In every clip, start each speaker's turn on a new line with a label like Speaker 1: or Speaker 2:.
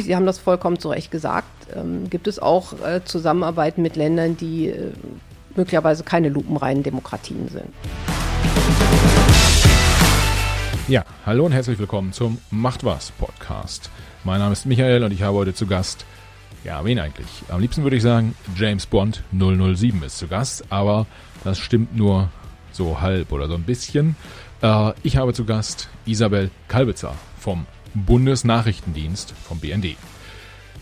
Speaker 1: natürlich, Sie haben das vollkommen zu Recht gesagt, ähm, gibt es auch äh, Zusammenarbeit mit Ländern, die äh, möglicherweise keine lupenreinen Demokratien sind.
Speaker 2: Ja, hallo und herzlich willkommen zum Macht was Podcast. Mein Name ist Michael und ich habe heute zu Gast, ja, wen eigentlich? Am liebsten würde ich sagen, James Bond 007 ist zu Gast, aber das stimmt nur so halb oder so ein bisschen. Äh, ich habe zu Gast Isabel Kalbitzer vom Bundesnachrichtendienst vom BND.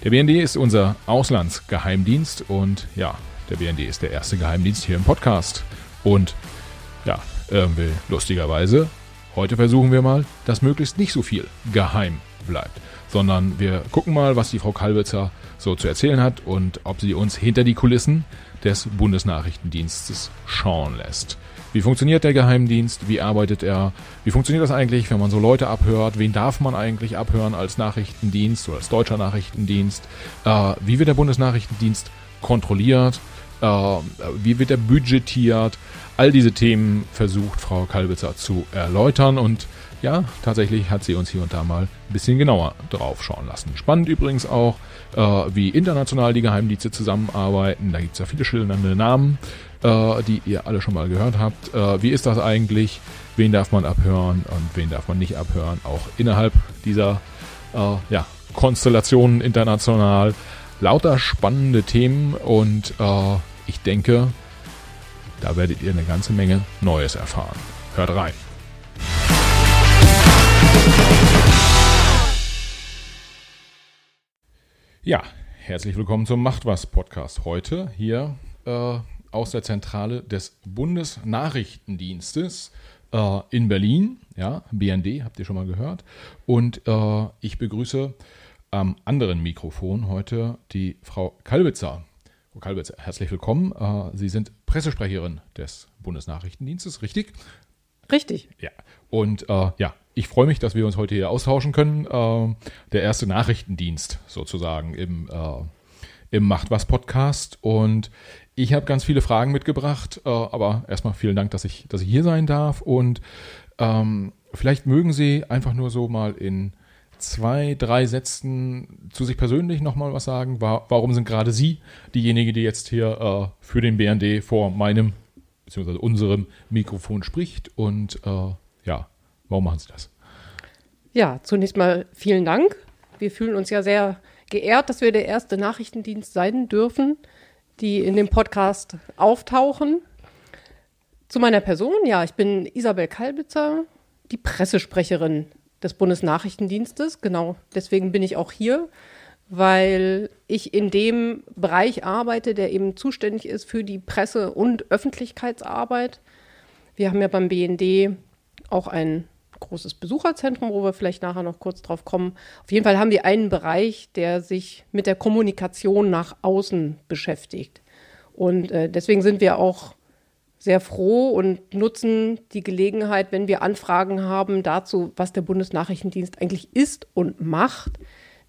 Speaker 2: Der BND ist unser Auslandsgeheimdienst und ja, der BND ist der erste Geheimdienst hier im Podcast. Und ja, irgendwie lustigerweise, heute versuchen wir mal, dass möglichst nicht so viel geheim bleibt, sondern wir gucken mal, was die Frau Kalbitzer so zu erzählen hat und ob sie uns hinter die Kulissen des Bundesnachrichtendienstes schauen lässt. Wie funktioniert der Geheimdienst? Wie arbeitet er? Wie funktioniert das eigentlich, wenn man so Leute abhört? Wen darf man eigentlich abhören als Nachrichtendienst oder als deutscher Nachrichtendienst? Äh, wie wird der Bundesnachrichtendienst kontrolliert? Äh, wie wird er budgetiert? All diese Themen versucht Frau Kalbitzer zu erläutern und ja, tatsächlich hat sie uns hier und da mal ein bisschen genauer drauf schauen lassen. Spannend übrigens auch, äh, wie international die Geheimdienste zusammenarbeiten. Da gibt es ja viele schillernde Namen äh, die ihr alle schon mal gehört habt. Äh, wie ist das eigentlich? Wen darf man abhören und wen darf man nicht abhören? Auch innerhalb dieser äh, ja, Konstellationen international. Lauter spannende Themen und äh, ich denke, da werdet ihr eine ganze Menge Neues erfahren. Hört rein. Ja, herzlich willkommen zum Macht was Podcast. Heute hier äh, aus der Zentrale des Bundesnachrichtendienstes äh, in Berlin, ja, BND, habt ihr schon mal gehört. Und äh, ich begrüße am anderen Mikrofon heute die Frau Kalbitzer. Frau Kalbitzer, herzlich willkommen. Äh, Sie sind Pressesprecherin des Bundesnachrichtendienstes, richtig?
Speaker 1: Richtig.
Speaker 2: Ja. Und äh, ja, ich freue mich, dass wir uns heute hier austauschen können. Äh, der erste Nachrichtendienst sozusagen im, äh, im Macht was Podcast. Und ich habe ganz viele Fragen mitgebracht, äh, aber erstmal vielen Dank, dass ich, dass ich hier sein darf. Und ähm, vielleicht mögen Sie einfach nur so mal in zwei, drei Sätzen zu sich persönlich nochmal was sagen. War, warum sind gerade Sie diejenige, die jetzt hier äh, für den BND vor meinem bzw. unserem Mikrofon spricht? Und äh, ja, warum machen Sie das?
Speaker 1: Ja, zunächst mal vielen Dank. Wir fühlen uns ja sehr geehrt, dass wir der erste Nachrichtendienst sein dürfen die in dem Podcast auftauchen. Zu meiner Person, ja, ich bin Isabel Kalbitzer, die Pressesprecherin des Bundesnachrichtendienstes. Genau, deswegen bin ich auch hier, weil ich in dem Bereich arbeite, der eben zuständig ist für die Presse- und Öffentlichkeitsarbeit. Wir haben ja beim BND auch ein großes Besucherzentrum, wo wir vielleicht nachher noch kurz drauf kommen. Auf jeden Fall haben wir einen Bereich, der sich mit der Kommunikation nach außen beschäftigt. Und äh, deswegen sind wir auch sehr froh und nutzen die Gelegenheit, wenn wir Anfragen haben dazu, was der Bundesnachrichtendienst eigentlich ist und macht.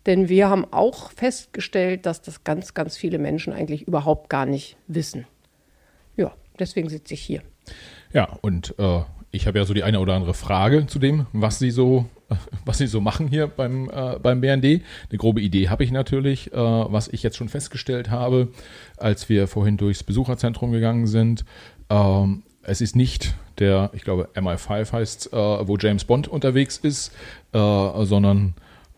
Speaker 1: Denn wir haben auch festgestellt, dass das ganz, ganz viele Menschen eigentlich überhaupt gar nicht wissen. Ja, deswegen sitze ich hier.
Speaker 2: Ja, und äh, ich habe ja so die eine oder andere Frage zu dem, was Sie so, was Sie so machen hier beim, äh, beim BND. Eine grobe Idee habe ich natürlich, äh, was ich jetzt schon festgestellt habe, als wir vorhin durchs Besucherzentrum gegangen sind. Ähm, es ist nicht der, ich glaube, MI5 heißt, äh, wo James Bond unterwegs ist, äh, sondern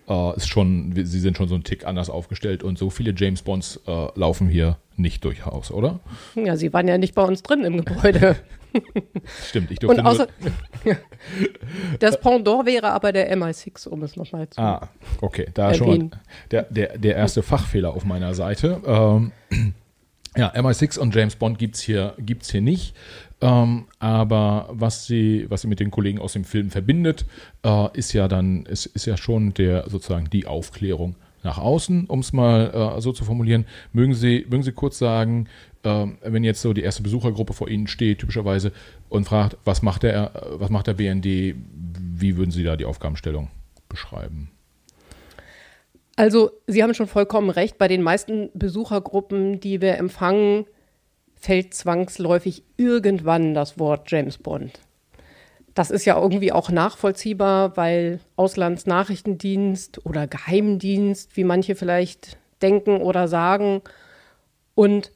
Speaker 2: äh, ist schon, sie sind schon so einen Tick anders aufgestellt und so viele James Bonds äh, laufen hier nicht durchs oder?
Speaker 1: Ja, sie waren ja nicht bei uns drin im Gebäude.
Speaker 2: Stimmt, ich durfte
Speaker 1: Und außer, Das Pendant wäre aber der MI6, um es nochmal zu
Speaker 2: Ah, okay, da erwähnen. schon der, der, der erste Fachfehler auf meiner Seite. Ähm, ja, MI6 und James Bond gibt es hier, gibt's hier nicht. Ähm, aber was sie, was sie mit den Kollegen aus dem Film verbindet, äh, ist ja dann, ist, ist ja schon der sozusagen die Aufklärung nach außen, um es mal äh, so zu formulieren. Mögen Sie, mögen Sie kurz sagen, äh, wenn jetzt so die erste Besuchergruppe vor Ihnen steht, typischerweise, und fragt, was macht der, was macht der BND, wie würden Sie da die Aufgabenstellung beschreiben?
Speaker 1: Also, Sie haben schon vollkommen recht. Bei den meisten Besuchergruppen, die wir empfangen, fällt zwangsläufig irgendwann das Wort James Bond. das ist ja irgendwie auch nachvollziehbar, weil Auslandsnachrichtendienst oder Geheimdienst, wie manche vielleicht denken oder sagen. Und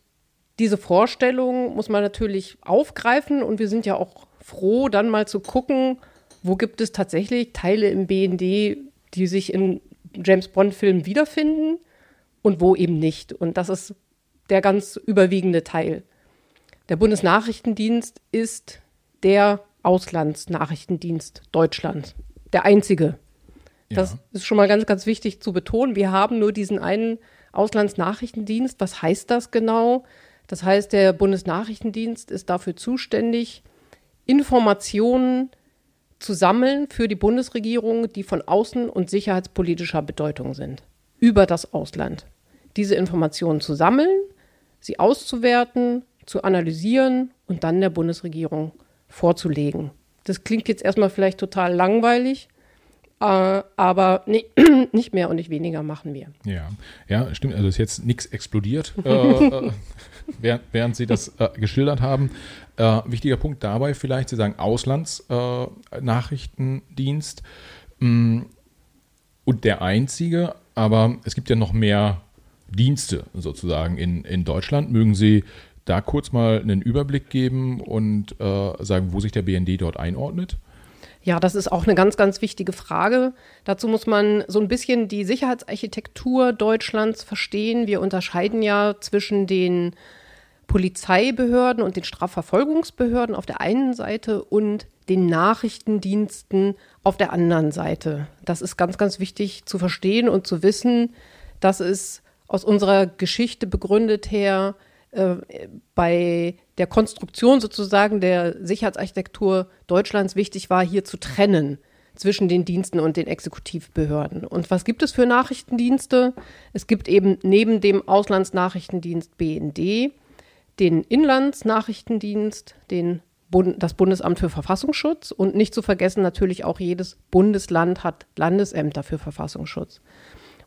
Speaker 1: diese Vorstellung muss man natürlich aufgreifen und wir sind ja auch froh, dann mal zu gucken, wo gibt es tatsächlich Teile im BND, die sich in James Bond-Filmen wiederfinden und wo eben nicht. Und das ist der ganz überwiegende Teil. Der Bundesnachrichtendienst ist der Auslandsnachrichtendienst Deutschlands. Der einzige. Das ja. ist schon mal ganz, ganz wichtig zu betonen. Wir haben nur diesen einen Auslandsnachrichtendienst. Was heißt das genau? Das heißt, der Bundesnachrichtendienst ist dafür zuständig, Informationen zu sammeln für die Bundesregierung, die von außen- und sicherheitspolitischer Bedeutung sind, über das Ausland. Diese Informationen zu sammeln, sie auszuwerten, zu analysieren und dann der Bundesregierung vorzulegen. Das klingt jetzt erstmal vielleicht total langweilig, äh, aber nee, nicht mehr und nicht weniger machen wir.
Speaker 2: Ja, ja, stimmt. Also ist jetzt nichts explodiert, äh, äh, während, während, Sie das äh, geschildert haben. Äh, wichtiger Punkt dabei vielleicht, Sie sagen Auslandsnachrichtendienst mm, und der einzige, aber es gibt ja noch mehr Dienste sozusagen in, in Deutschland. Mögen Sie da kurz mal einen Überblick geben und äh, sagen, wo sich der BND dort einordnet?
Speaker 1: Ja, das ist auch eine ganz, ganz wichtige Frage. Dazu muss man so ein bisschen die Sicherheitsarchitektur Deutschlands verstehen. Wir unterscheiden ja zwischen den Polizeibehörden und den Strafverfolgungsbehörden auf der einen Seite und den Nachrichtendiensten auf der anderen Seite. Das ist ganz, ganz wichtig zu verstehen und zu wissen, dass es aus unserer Geschichte begründet her äh, bei der Konstruktion sozusagen der Sicherheitsarchitektur Deutschlands wichtig war, hier zu trennen zwischen den Diensten und den Exekutivbehörden. Und was gibt es für Nachrichtendienste? Es gibt eben neben dem Auslandsnachrichtendienst BND den Inlandsnachrichtendienst, den Bund, das Bundesamt für Verfassungsschutz und nicht zu vergessen natürlich auch jedes Bundesland hat Landesämter für Verfassungsschutz.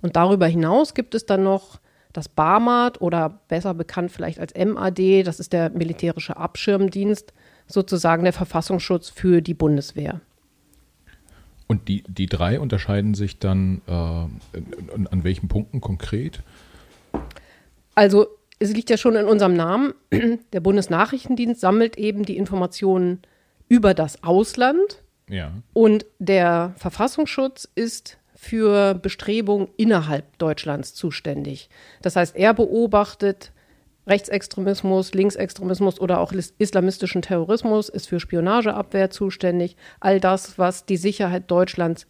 Speaker 1: Und darüber hinaus gibt es dann noch das BAMAT oder besser bekannt vielleicht als MAD, das ist der militärische Abschirmdienst, sozusagen der Verfassungsschutz für die Bundeswehr.
Speaker 2: Und die, die drei unterscheiden sich dann äh, an, an welchen Punkten konkret?
Speaker 1: Also es liegt ja schon in unserem Namen. Der Bundesnachrichtendienst sammelt eben die Informationen über das Ausland.
Speaker 2: Ja.
Speaker 1: Und der Verfassungsschutz ist für Bestrebungen innerhalb Deutschlands zuständig. Das heißt, er beobachtet Rechtsextremismus, Linksextremismus oder auch islamistischen Terrorismus, ist für Spionageabwehr zuständig. All das, was die Sicherheit Deutschlands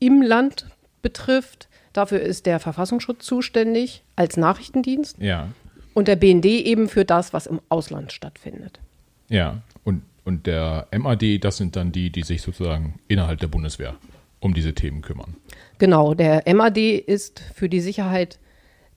Speaker 1: im Land betrifft, dafür ist der Verfassungsschutz zuständig als Nachrichtendienst.
Speaker 2: Ja.
Speaker 1: Und der BND eben für das, was im Ausland stattfindet.
Speaker 2: Ja, und, und der MAD, das sind dann die, die sich sozusagen innerhalb der Bundeswehr um diese Themen kümmern.
Speaker 1: Genau, der MAD ist für die Sicherheit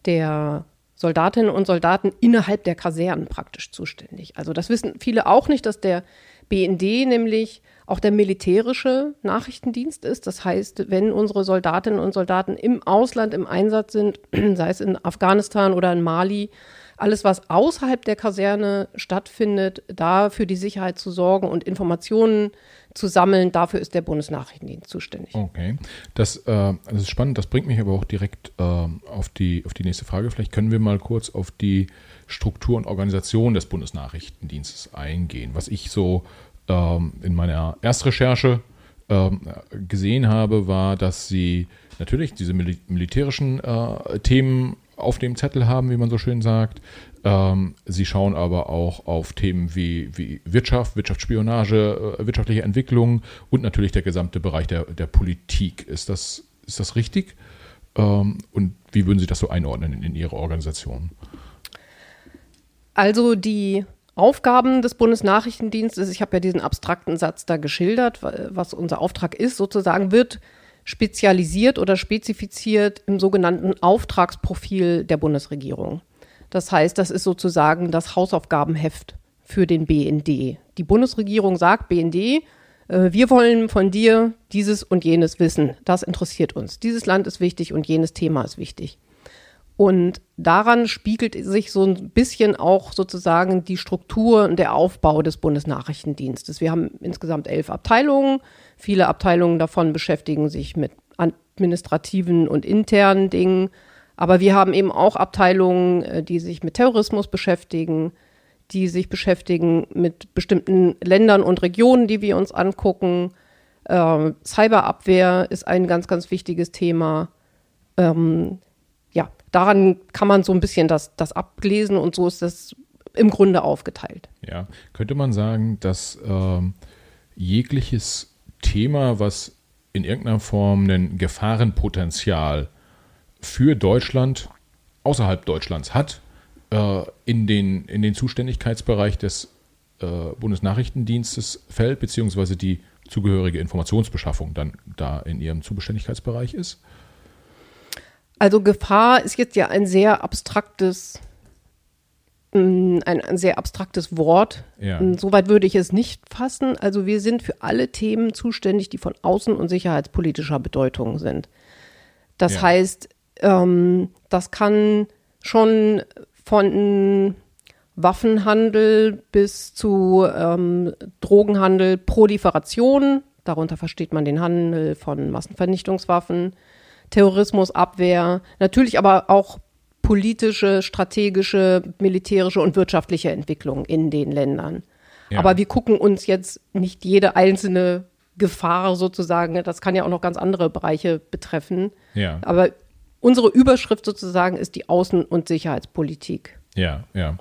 Speaker 1: der Soldatinnen und Soldaten innerhalb der Kasernen praktisch zuständig. Also das wissen viele auch nicht, dass der BND nämlich auch der militärische Nachrichtendienst ist. Das heißt, wenn unsere Soldatinnen und Soldaten im Ausland im Einsatz sind, sei es in Afghanistan oder in Mali, alles, was außerhalb der Kaserne stattfindet, da für die Sicherheit zu sorgen und Informationen zu sammeln, dafür ist der Bundesnachrichtendienst zuständig.
Speaker 2: Okay, das, äh, das ist spannend. Das bringt mich aber auch direkt äh, auf, die, auf die nächste Frage. Vielleicht können wir mal kurz auf die Struktur und Organisation des Bundesnachrichtendienstes eingehen. Was ich so ähm, in meiner Erstrecherche ähm, gesehen habe, war, dass sie natürlich diese Mil militärischen äh, Themen auf dem Zettel haben, wie man so schön sagt. Ähm, sie schauen aber auch auf Themen wie, wie Wirtschaft, Wirtschaftsspionage, äh, wirtschaftliche Entwicklung und natürlich der gesamte Bereich der, der Politik. Ist das, ist das richtig? Ähm, und wie würden Sie das so einordnen in, in Ihre Organisation?
Speaker 1: Also die Aufgaben des Bundesnachrichtendienstes, ich habe ja diesen abstrakten Satz da geschildert, was unser Auftrag ist, sozusagen, wird spezialisiert oder spezifiziert im sogenannten Auftragsprofil der Bundesregierung. Das heißt, das ist sozusagen das Hausaufgabenheft für den BND. Die Bundesregierung sagt, BND, äh, wir wollen von dir dieses und jenes wissen. Das interessiert uns. Dieses Land ist wichtig und jenes Thema ist wichtig. Und daran spiegelt sich so ein bisschen auch sozusagen die Struktur und der Aufbau des Bundesnachrichtendienstes. Wir haben insgesamt elf Abteilungen. Viele Abteilungen davon beschäftigen sich mit administrativen und internen Dingen. Aber wir haben eben auch Abteilungen, äh, die sich mit Terrorismus beschäftigen, die sich beschäftigen mit bestimmten Ländern und Regionen, die wir uns angucken. Ähm, Cyberabwehr ist ein ganz, ganz wichtiges Thema. Ähm, ja, daran kann man so ein bisschen das, das ablesen und so ist das im Grunde aufgeteilt.
Speaker 2: Ja, könnte man sagen, dass ähm, jegliches Thema, was in irgendeiner Form ein Gefahrenpotenzial für Deutschland außerhalb Deutschlands hat, äh, in, den, in den Zuständigkeitsbereich des äh, Bundesnachrichtendienstes fällt, beziehungsweise die zugehörige Informationsbeschaffung dann da in ihrem Zuständigkeitsbereich ist?
Speaker 1: Also Gefahr ist jetzt ja ein sehr abstraktes, ein, ein sehr abstraktes Wort.
Speaker 2: Ja.
Speaker 1: Soweit würde ich es nicht fassen. Also wir sind für alle Themen zuständig, die von außen- und sicherheitspolitischer Bedeutung sind. Das
Speaker 2: Ja.
Speaker 1: heißt, ähm, das kann schon von Waffenhandel bis zu ähm, Drogenhandel, Proliferation, darunter versteht man den Handel von Massenvernichtungswaffen, Terrorismusabwehr, natürlich aber auch politische, strategische, militärische und wirtschaftliche Entwicklung in den Ländern.
Speaker 2: Ja.
Speaker 1: Aber wir gucken uns jetzt nicht jede einzelne Gefahr sozusagen, das kann ja auch noch ganz andere Bereiche betreffen.
Speaker 2: Ja.
Speaker 1: Aber unsere Überschrift sozusagen ist die Außen- und Sicherheitspolitik.
Speaker 2: Ja, ja.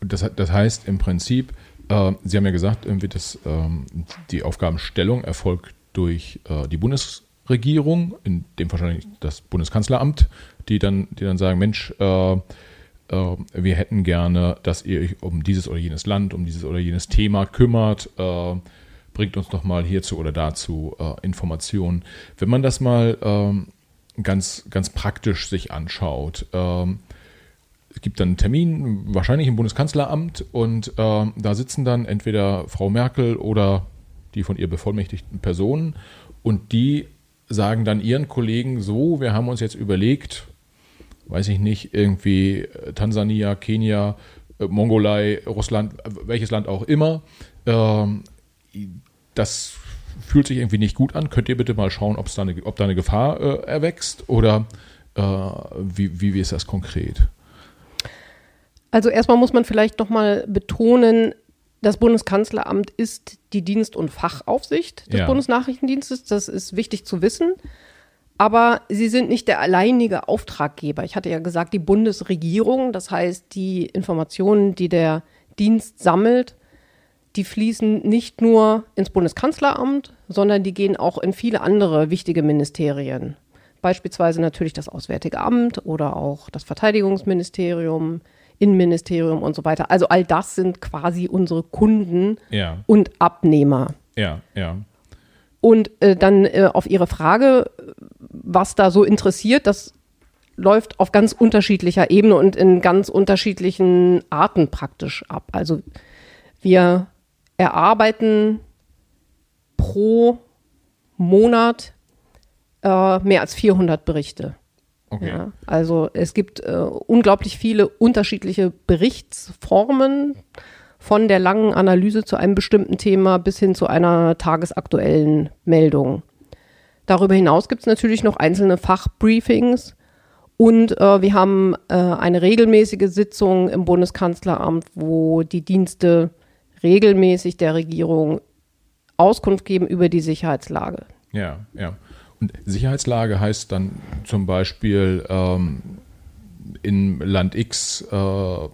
Speaker 2: Das, das heißt im Prinzip, äh, Sie haben ja gesagt, irgendwie das, ähm, die Aufgabenstellung erfolgt durch äh, die Bundesregierung, in dem wahrscheinlich das Bundeskanzleramt, die dann, die dann sagen, Mensch, äh, äh, wir hätten gerne, dass ihr euch um dieses oder jenes Land, um dieses oder jenes Thema kümmert. Äh, bringt uns doch mal hierzu oder dazu äh, Informationen. Wenn man das mal ähm, ganz, ganz praktisch sich anschaut, ähm, es gibt dann einen Termin, wahrscheinlich im Bundeskanzleramt, und da sitzen dann entweder Frau Merkel oder die von ihr bevollmächtigten Personen und die sagen dann ihren Kollegen so, wir haben uns jetzt überlegt, weiß ich nicht, irgendwie äh, Tansania, Kenia, äh, Mongolei, Russland, äh, welches Land auch immer, ähm, das fühlt sich irgendwie nicht gut an. Könnt ihr bitte mal schauen, ob's da eine, ob da eine Gefahr äh, erwächst oder äh, wie, wie, wie ist das konkret?
Speaker 1: Also erstmal muss man vielleicht noch mal betonen, das Bundeskanzleramt ist die Dienst- und Fachaufsicht des
Speaker 2: Ja.
Speaker 1: Bundesnachrichtendienstes. Das ist wichtig zu wissen. Aber sie sind nicht der alleinige Auftraggeber. Ich hatte ja gesagt, die Bundesregierung, das heißt, die Informationen, die der Dienst sammelt, die fließen nicht nur ins Bundeskanzleramt, sondern die gehen auch in viele andere wichtige Ministerien. Beispielsweise natürlich das Auswärtige Amt oder auch das Verteidigungsministerium, Innenministerium und so weiter. Also all das sind quasi unsere Kunden
Speaker 2: Ja,
Speaker 1: und Abnehmer.
Speaker 2: ja, ja.
Speaker 1: Und äh, dann äh, auf Ihre Frage, was da so interessiert, das läuft auf ganz unterschiedlicher Ebene und in ganz unterschiedlichen Arten praktisch ab. Also wir erarbeiten pro Monat äh, mehr als 400 Berichte.
Speaker 2: Okay.
Speaker 1: Ja, also es gibt äh, unglaublich viele unterschiedliche Berichtsformen von der langen Analyse zu einem bestimmten Thema bis hin zu einer tagesaktuellen Meldung. Darüber hinaus gibt es natürlich noch einzelne Fachbriefings und äh, wir haben äh, eine regelmäßige Sitzung im Bundeskanzleramt, wo die Dienste regelmäßig der Regierung Auskunft geben über die Sicherheitslage.
Speaker 2: Ja, ja. Sicherheitslage heißt dann zum Beispiel ähm, in Land X, äh, äh,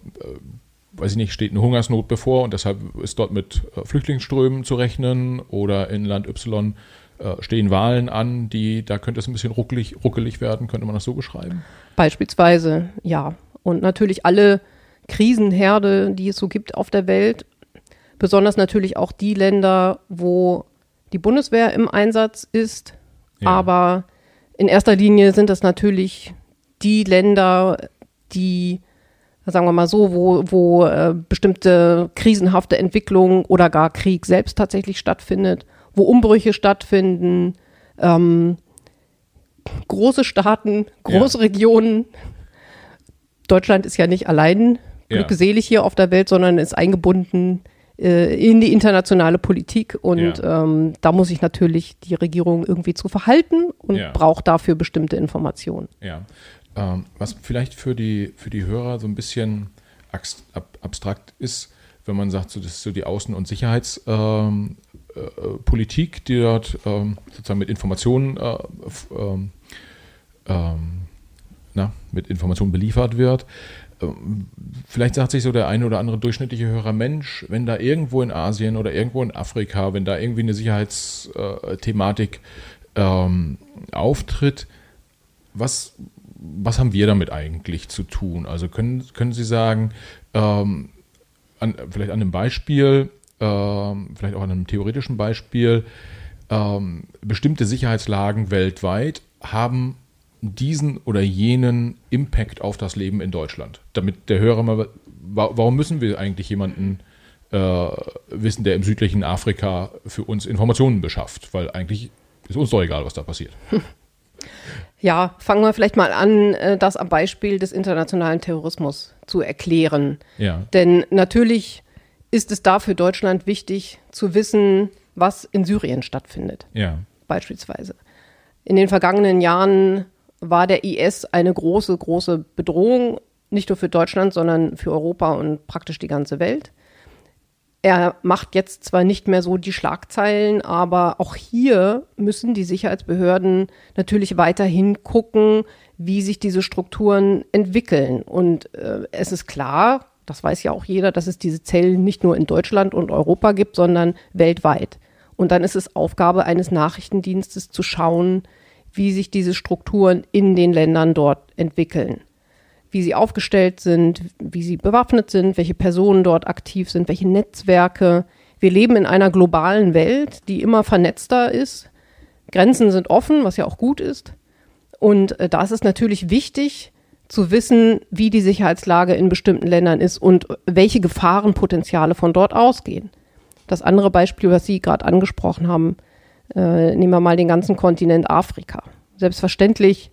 Speaker 2: weiß ich nicht, steht eine Hungersnot bevor und deshalb ist dort mit äh, Flüchtlingsströmen zu rechnen oder in Land Y äh, stehen Wahlen an, die, da könnte es ein bisschen ruckelig, ruckelig werden, könnte man das so beschreiben?
Speaker 1: Beispielsweise, ja. Und natürlich alle Krisenherde, die es so gibt auf der Welt, besonders natürlich auch die Länder, wo die Bundeswehr im Einsatz ist.
Speaker 2: Ja.
Speaker 1: Aber in erster Linie sind das natürlich die Länder, die, sagen wir mal so, wo, wo äh, bestimmte krisenhafte Entwicklung oder gar Krieg selbst tatsächlich stattfindet, wo Umbrüche stattfinden, ähm, große Staaten, große Regionen, Deutschland ist ja nicht allein
Speaker 2: Ja.
Speaker 1: glückselig hier auf der Welt, sondern ist eingebunden äh, in die internationale Politik. Und
Speaker 2: Ja.
Speaker 1: ähm, da muss sich natürlich die Regierung irgendwie zu verhalten und
Speaker 2: Ja.
Speaker 1: braucht dafür bestimmte Informationen.
Speaker 2: Ja. Ähm, was vielleicht für die, für die Hörer so ein bisschen abstrakt ist, wenn man sagt, so, das ist so die Außen- und Sicherheitspolitik, ähm, äh, die dort ähm, sozusagen mit Informationen äh, ähm, ähm, na, mit Informationen beliefert wird. Vielleicht sagt sich so der eine oder andere durchschnittliche Hörer, Mensch, wenn da irgendwo in Asien oder irgendwo in Afrika, wenn da irgendwie eine Sicherheitsthematik ähm, auftritt, was, was haben wir damit eigentlich zu tun? Also können, können Sie sagen, ähm, an, vielleicht an einem Beispiel, ähm, vielleicht auch an einem theoretischen Beispiel, ähm, bestimmte Sicherheitslagen weltweit haben diesen oder jenen Impact auf das Leben in Deutschland. Damit der Hörer mal, wa- warum müssen wir eigentlich jemanden äh, wissen, der im südlichen Afrika für uns Informationen beschafft? Weil eigentlich ist uns doch egal, was da passiert.
Speaker 1: Ja, fangen wir vielleicht mal an, äh, das am Beispiel des internationalen Terrorismus zu erklären.
Speaker 2: Ja,
Speaker 1: Denn natürlich ist es da für Deutschland wichtig zu wissen, was in Syrien stattfindet,
Speaker 2: ja,
Speaker 1: beispielsweise. In den vergangenen Jahren war der IS eine große, große Bedrohung, nicht nur für Deutschland, sondern für Europa und praktisch die ganze Welt. Er macht jetzt zwar nicht mehr so die Schlagzeilen, aber auch hier müssen die Sicherheitsbehörden natürlich weiterhin gucken, wie sich diese Strukturen entwickeln. Und äh, es ist klar, das weiß ja auch jeder, dass es diese Zellen nicht nur in Deutschland und Europa gibt, sondern weltweit. Und dann ist es Aufgabe eines Nachrichtendienstes zu schauen, wie sich diese Strukturen in den Ländern dort entwickeln wie sie aufgestellt sind, wie sie bewaffnet sind, welche Personen dort aktiv sind, welche Netzwerke. Wir leben in einer globalen Welt, die immer vernetzter ist. Grenzen sind offen, was ja auch gut ist. Und äh, da ist es natürlich wichtig zu wissen, wie die Sicherheitslage in bestimmten Ländern ist und welche Gefahrenpotenziale von dort ausgehen. Das andere Beispiel, was Sie gerade angesprochen haben, äh, nehmen wir mal den ganzen Kontinent Afrika. Selbstverständlich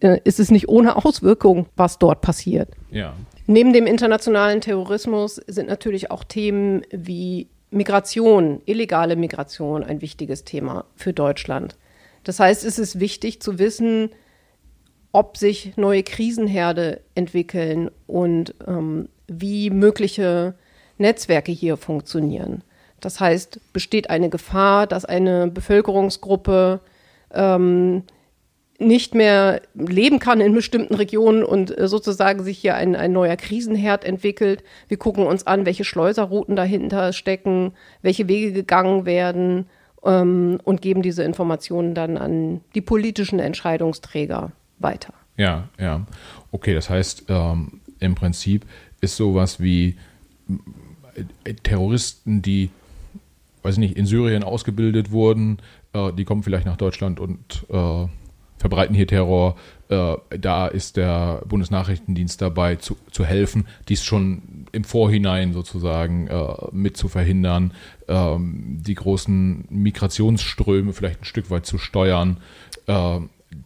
Speaker 1: äh, ist es nicht ohne Auswirkung, was dort passiert.
Speaker 2: ja,
Speaker 1: Neben dem internationalen Terrorismus sind natürlich auch Themen wie Migration, illegale Migration ein wichtiges Thema für Deutschland. Das heißt, es ist wichtig zu wissen, ob sich neue Krisenherde entwickeln und ähm, wie mögliche Netzwerke hier funktionieren. Das heißt, besteht eine Gefahr, dass eine Bevölkerungsgruppe ähm, nicht mehr leben kann in bestimmten Regionen und äh, sozusagen sich hier ein, ein neuer Krisenherd entwickelt. Wir gucken uns an, welche Schleuserrouten dahinter stecken, welche Wege gegangen werden ähm, und geben diese Informationen dann an die politischen Entscheidungsträger weiter.
Speaker 2: ja, ja. Okay, das heißt, ähm, im Prinzip ist sowas wie äh, Terroristen, die, weiß ich nicht, in Syrien ausgebildet wurden, äh, die kommen vielleicht nach Deutschland und äh, verbreiten hier Terror. Äh, da ist der Bundesnachrichtendienst dabei zu, zu helfen, dies schon im Vorhinein sozusagen äh, mit zu verhindern, ähm, die großen Migrationsströme vielleicht ein Stück weit zu steuern.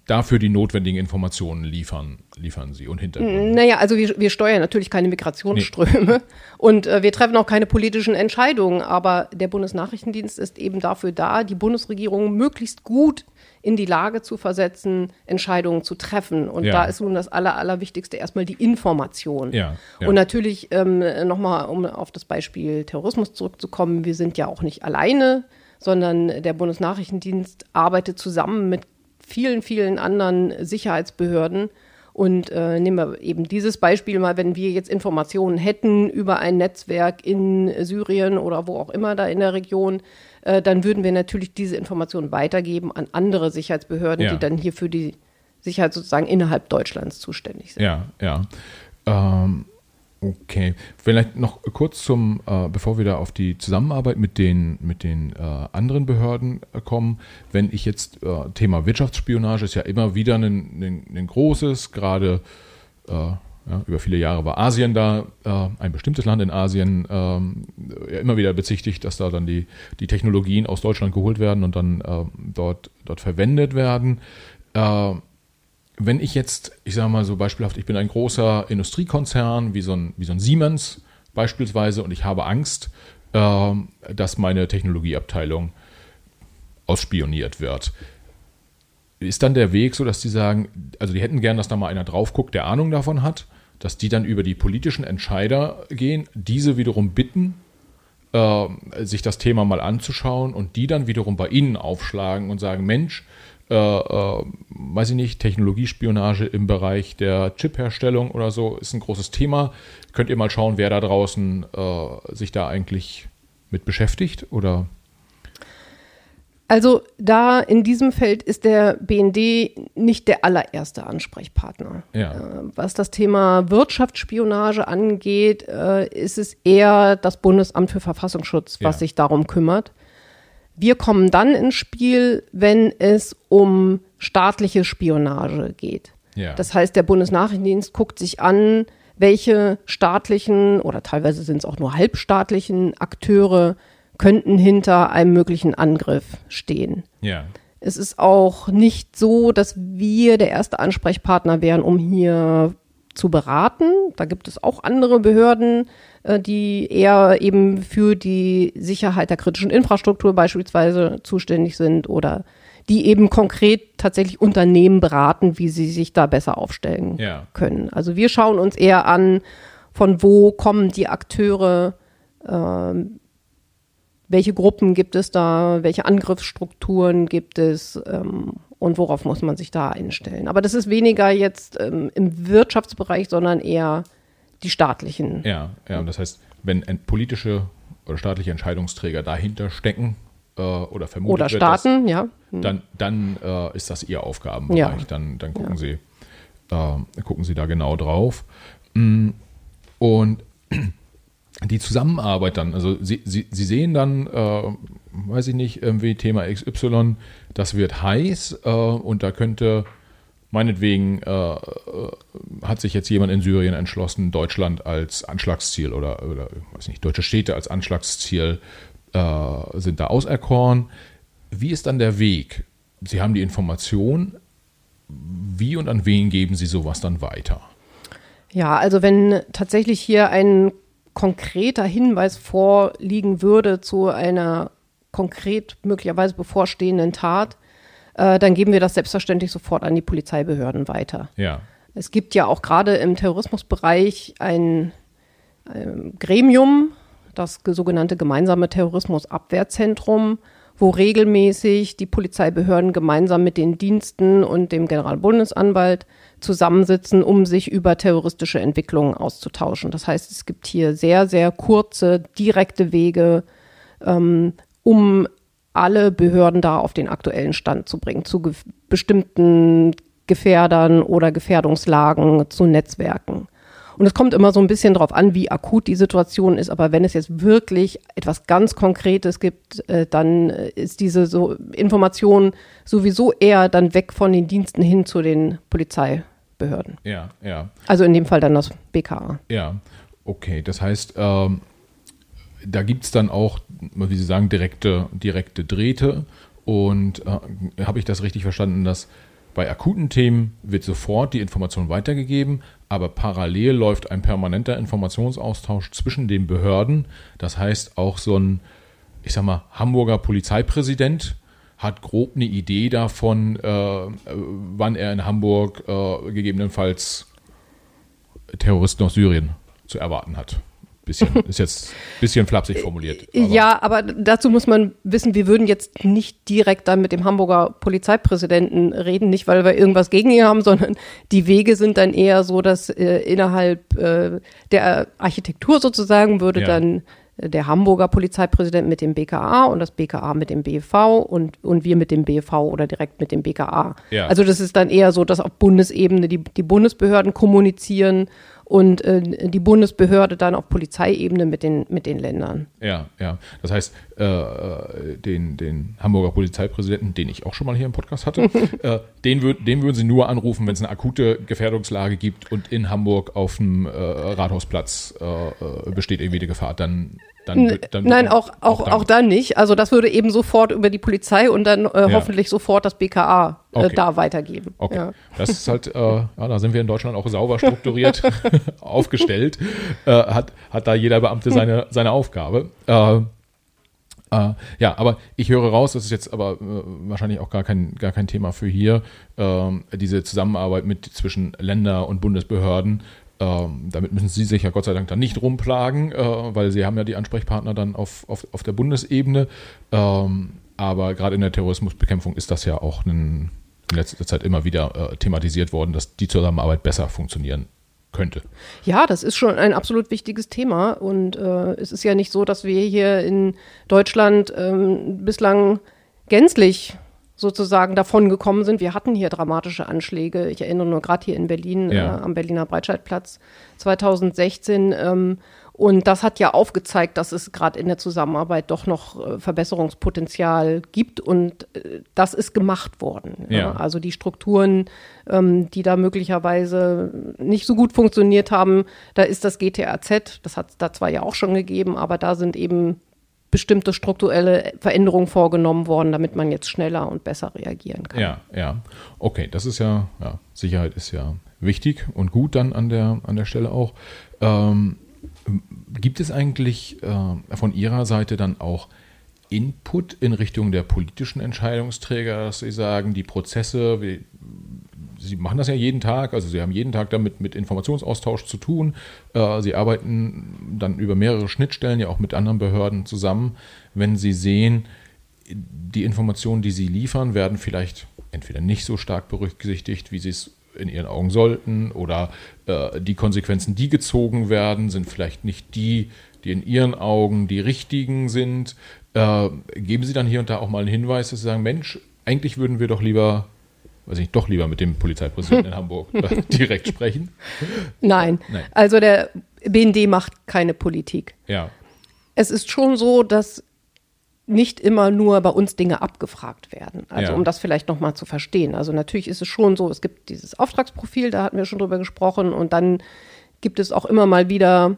Speaker 2: Dafür die notwendigen Informationen liefern, liefern sie und Hintergründe.
Speaker 1: Naja, also wir, wir steuern natürlich keine Migrationsströme und äh, wir treffen auch keine politischen Entscheidungen, aber der Bundesnachrichtendienst ist eben dafür da, die Bundesregierung möglichst gut in die Lage zu versetzen, Entscheidungen zu treffen. Und
Speaker 2: Ja.
Speaker 1: da ist nun das Aller, Allerwichtigste erstmal die Information.
Speaker 2: Ja, ja.
Speaker 1: Und natürlich ähm, nochmal, um auf das Beispiel Terrorismus zurückzukommen, wir sind ja auch nicht alleine, sondern der Bundesnachrichtendienst arbeitet zusammen mit vielen, vielen anderen Sicherheitsbehörden. Und äh, nehmen wir eben dieses Beispiel mal, wenn wir jetzt Informationen hätten über ein Netzwerk in Syrien oder wo auch immer da in der Region, äh, dann würden wir natürlich diese Informationen weitergeben an andere Sicherheitsbehörden,
Speaker 2: Ja.
Speaker 1: die dann hier für die Sicherheit sozusagen innerhalb Deutschlands zuständig sind.
Speaker 2: Ja, ja. Ähm, okay. Vielleicht noch kurz zum, äh, bevor wir da auf die Zusammenarbeit mit den, mit den äh, anderen Behörden äh, kommen. Wenn ich jetzt, äh, Thema Wirtschaftsspionage ist ja immer wieder ein, ein, ein großes, gerade äh, ja, über viele Jahre war Asien da, äh, ein bestimmtes Land in Asien, ähm, ja, immer wieder bezichtigt, dass da dann die, die Technologien aus Deutschland geholt werden und dann dort, dort verwendet werden. Wenn ich jetzt, ich sage mal so beispielhaft, ich bin ein großer Industriekonzern, wie so ein, wie so ein Siemens beispielsweise, und ich habe Angst, äh, dass meine Technologieabteilung ausspioniert wird. Ist dann der Weg so, dass die sagen, also die hätten gern, dass da mal einer drauf guckt, der Ahnung davon hat, dass die dann über die politischen Entscheider gehen, diese wiederum bitten, äh, sich das Thema mal anzuschauen und die dann wiederum bei ihnen aufschlagen und sagen, Mensch, äh, äh, weiß ich nicht, Technologiespionage im Bereich der Chipherstellung oder so ist ein großes Thema. Könnt ihr mal schauen, wer da draußen äh, sich da eigentlich mit beschäftigt oder?
Speaker 1: Also da in diesem Feld ist der BND nicht der allererste Ansprechpartner.
Speaker 2: Ja.
Speaker 1: Äh, was das Thema Wirtschaftsspionage angeht, äh, ist es eher das Bundesamt für Verfassungsschutz, was
Speaker 2: Ja.
Speaker 1: sich darum kümmert. Wir kommen dann ins Spiel, wenn es um staatliche Spionage geht.
Speaker 2: Ja.
Speaker 1: Das heißt, der Bundesnachrichtendienst guckt sich an, welche staatlichen oder teilweise sind es auch nur halbstaatlichen Akteure könnten hinter einem möglichen Angriff stehen.
Speaker 2: ja.
Speaker 1: Es ist auch nicht so, dass wir der erste Ansprechpartner wären, um hier zu beraten. Da gibt es auch andere Behörden, äh, die eher eben für die Sicherheit der kritischen Infrastruktur beispielsweise zuständig sind oder die eben konkret tatsächlich Unternehmen beraten, wie sie sich da besser aufstellen
Speaker 2: Ja.
Speaker 1: können. Also wir schauen uns eher an, von wo kommen die Akteure, ähm, welche Gruppen gibt es da, welche Angriffsstrukturen gibt es ähm, und worauf muss man sich da einstellen. Aber das ist weniger jetzt ähm, im Wirtschaftsbereich, sondern eher die staatlichen.
Speaker 2: Ja, ja, das heißt, wenn politische oder staatliche Entscheidungsträger dahinter stecken äh, oder vermutet
Speaker 1: Oder
Speaker 2: wird,
Speaker 1: Staaten, ja.
Speaker 2: dass, dann, dann äh, ist das ihr Aufgabenbereich.
Speaker 1: Ja.
Speaker 2: Dann, dann gucken sie, äh, gucken sie da genau drauf. Mm, Und die Zusammenarbeit dann, also sie, sie, sie sehen dann, äh, weiß ich nicht, irgendwie Thema XY, das wird heiß äh, und da könnte meinetwegen äh, äh, hat sich jetzt jemand in Syrien entschlossen, Deutschland als Anschlagsziel oder, oder weiß nicht, deutsche Städte als Anschlagsziel äh, sind da auserkoren. Wie ist dann der Weg? Sie haben die Information. Wie und an wen geben Sie sowas dann weiter?
Speaker 1: Ja, also wenn tatsächlich hier ein konkreter Hinweis vorliegen würde zu einer konkret möglicherweise bevorstehenden Tat, äh, dann geben wir das selbstverständlich sofort an die Polizeibehörden weiter.
Speaker 2: Ja,
Speaker 1: Es gibt ja auch gerade im Terrorismusbereich ein, ähm, Gremium, das sogenannte gemeinsame Terrorismusabwehrzentrum, wo regelmäßig die Polizeibehörden gemeinsam mit den Diensten und dem Generalbundesanwalt zusammensitzen, um sich über terroristische Entwicklungen auszutauschen. Das heißt, es gibt hier sehr, sehr kurze, direkte Wege, ähm, um alle Behörden da auf den aktuellen Stand zu bringen, zu ge bestimmten Gefährdern oder Gefährdungslagen, zu Netzwerken. Und es kommt immer so ein bisschen drauf an, wie akut die Situation ist. Aber wenn es jetzt wirklich etwas ganz Konkretes gibt, äh, dann äh, ist diese so Information sowieso eher dann weg von den Diensten hin zu den Polizeibehörden.
Speaker 2: ja, ja.
Speaker 1: Also in dem Fall dann das BKA.
Speaker 2: Ja, okay. Das heißt, ähm, da gibt es dann auch, wie Sie sagen, direkte, direkte Drähte. Und äh, habe ich das richtig verstanden, dass bei akuten Themen wird sofort die Information weitergegeben, aber parallel läuft ein permanenter Informationsaustausch zwischen den Behörden. Das heißt, auch so ein, ich sag mal, Hamburger Polizeipräsident hat grob eine Idee davon, äh, wann er in Hamburg äh, gegebenenfalls Terroristen aus Syrien zu erwarten hat. Bisschen, ist jetzt ein bisschen flapsig formuliert. aber-
Speaker 1: ja, aber dazu muss man wissen, wir würden jetzt nicht direkt dann mit dem Hamburger Polizeipräsidenten reden, nicht weil wir irgendwas gegen ihn haben, sondern die Wege sind dann eher so, dass äh, innerhalb äh, der Architektur sozusagen würde
Speaker 2: Ja.
Speaker 1: dann äh, der Hamburger Polizeipräsident mit dem BKA und das BKA mit dem BV und, und wir mit dem BV oder direkt mit dem BKA.
Speaker 2: Ja.
Speaker 1: Also das ist dann eher so, dass auf Bundesebene die, die Bundesbehörden kommunizieren und äh, die Bundesbehörde dann auf Polizeiebene mit den, mit den Ländern.
Speaker 2: Ja, ja. Das heißt, äh, den, den Hamburger Polizeipräsidenten, den ich auch schon mal hier im Podcast hatte, äh, den, würd, den würden Sie nur anrufen, wenn es eine akute Gefährdungslage gibt und in Hamburg auf dem äh, Rathausplatz äh, äh, besteht irgendwie die Gefahr. Dann, dann, dann
Speaker 1: Nein, auch, auch,
Speaker 2: dann-
Speaker 1: auch dann nicht. Also das würde eben sofort über die Polizei und dann äh,
Speaker 2: Ja.
Speaker 1: hoffentlich sofort das BKA äh, okay. da weitergeben.
Speaker 2: Okay. Ja. Das ist halt, äh, ja, da sind wir in Deutschland auch sauber strukturiert aufgestellt. Äh, hat, hat da jeder Beamte seine, seine Aufgabe. Äh, äh, ja, aber ich höre raus, das ist jetzt aber äh, wahrscheinlich auch gar kein, gar kein Thema für hier, ähm, diese Zusammenarbeit mit zwischen Länder und Bundesbehörden. Ähm, damit müssen Sie sich ja Gott sei Dank dann nicht rumplagen, äh, weil Sie haben ja die Ansprechpartner dann auf, auf, auf der Bundesebene. Ähm, aber gerade in der Terrorismusbekämpfung ist das ja auch in letzter Zeit immer wieder äh, thematisiert worden, dass die Zusammenarbeit besser funktionieren könnte.
Speaker 1: Ja, das ist schon ein absolut wichtiges Thema. Und äh, es ist ja nicht so, dass wir hier in Deutschland ähm, bislang gänzlich sozusagen davon gekommen sind. Wir hatten hier dramatische Anschläge. Ich erinnere nur gerade hier in Berlin ja. äh, am Berliner Breitscheidplatz 2016. Ähm, und das hat ja aufgezeigt, dass es gerade in der Zusammenarbeit doch noch äh, Verbesserungspotenzial gibt und äh, das ist gemacht worden. Ja. Ja. Also die Strukturen, ähm, die da möglicherweise nicht so gut funktioniert haben, da ist das GTRZ, das hat es da zwar ja auch schon gegeben, aber da sind eben bestimmte strukturelle Veränderungen vorgenommen worden, damit man jetzt schneller und besser reagieren kann.
Speaker 2: Ja, ja. Okay, das ist ja, ja Sicherheit ist ja wichtig und gut dann an der, an der Stelle auch. Ähm, Gibt es eigentlich äh, von Ihrer Seite dann auch Input in Richtung der politischen Entscheidungsträger, dass Sie sagen, die Prozesse, wie, Sie machen das ja jeden Tag, also Sie haben jeden Tag damit mit Informationsaustausch zu tun. Äh, Sie arbeiten dann über mehrere Schnittstellen ja auch mit anderen Behörden zusammen. Wenn Sie sehen, die Informationen, die Sie liefern, werden vielleicht entweder nicht so stark berücksichtigt, wie Sie es in ihren Augen sollten oder äh, die Konsequenzen, die gezogen werden, sind vielleicht nicht die, die in ihren Augen die richtigen sind. Äh, geben Sie dann hier und da auch mal einen Hinweis, dass Sie sagen, Mensch, eigentlich würden wir doch lieber, weiß ich nicht, doch lieber mit dem Polizeipräsidenten in Hamburg direkt sprechen?
Speaker 1: Nein. Nein. Also der BND macht keine Politik.
Speaker 2: Ja.
Speaker 1: Es ist schon so, dass nicht immer nur bei uns Dinge abgefragt werden. Also ja. um das vielleicht nochmal zu verstehen. Also natürlich ist es schon so, es gibt dieses Auftragsprofil, da hatten wir schon drüber gesprochen, und dann gibt es auch immer mal wieder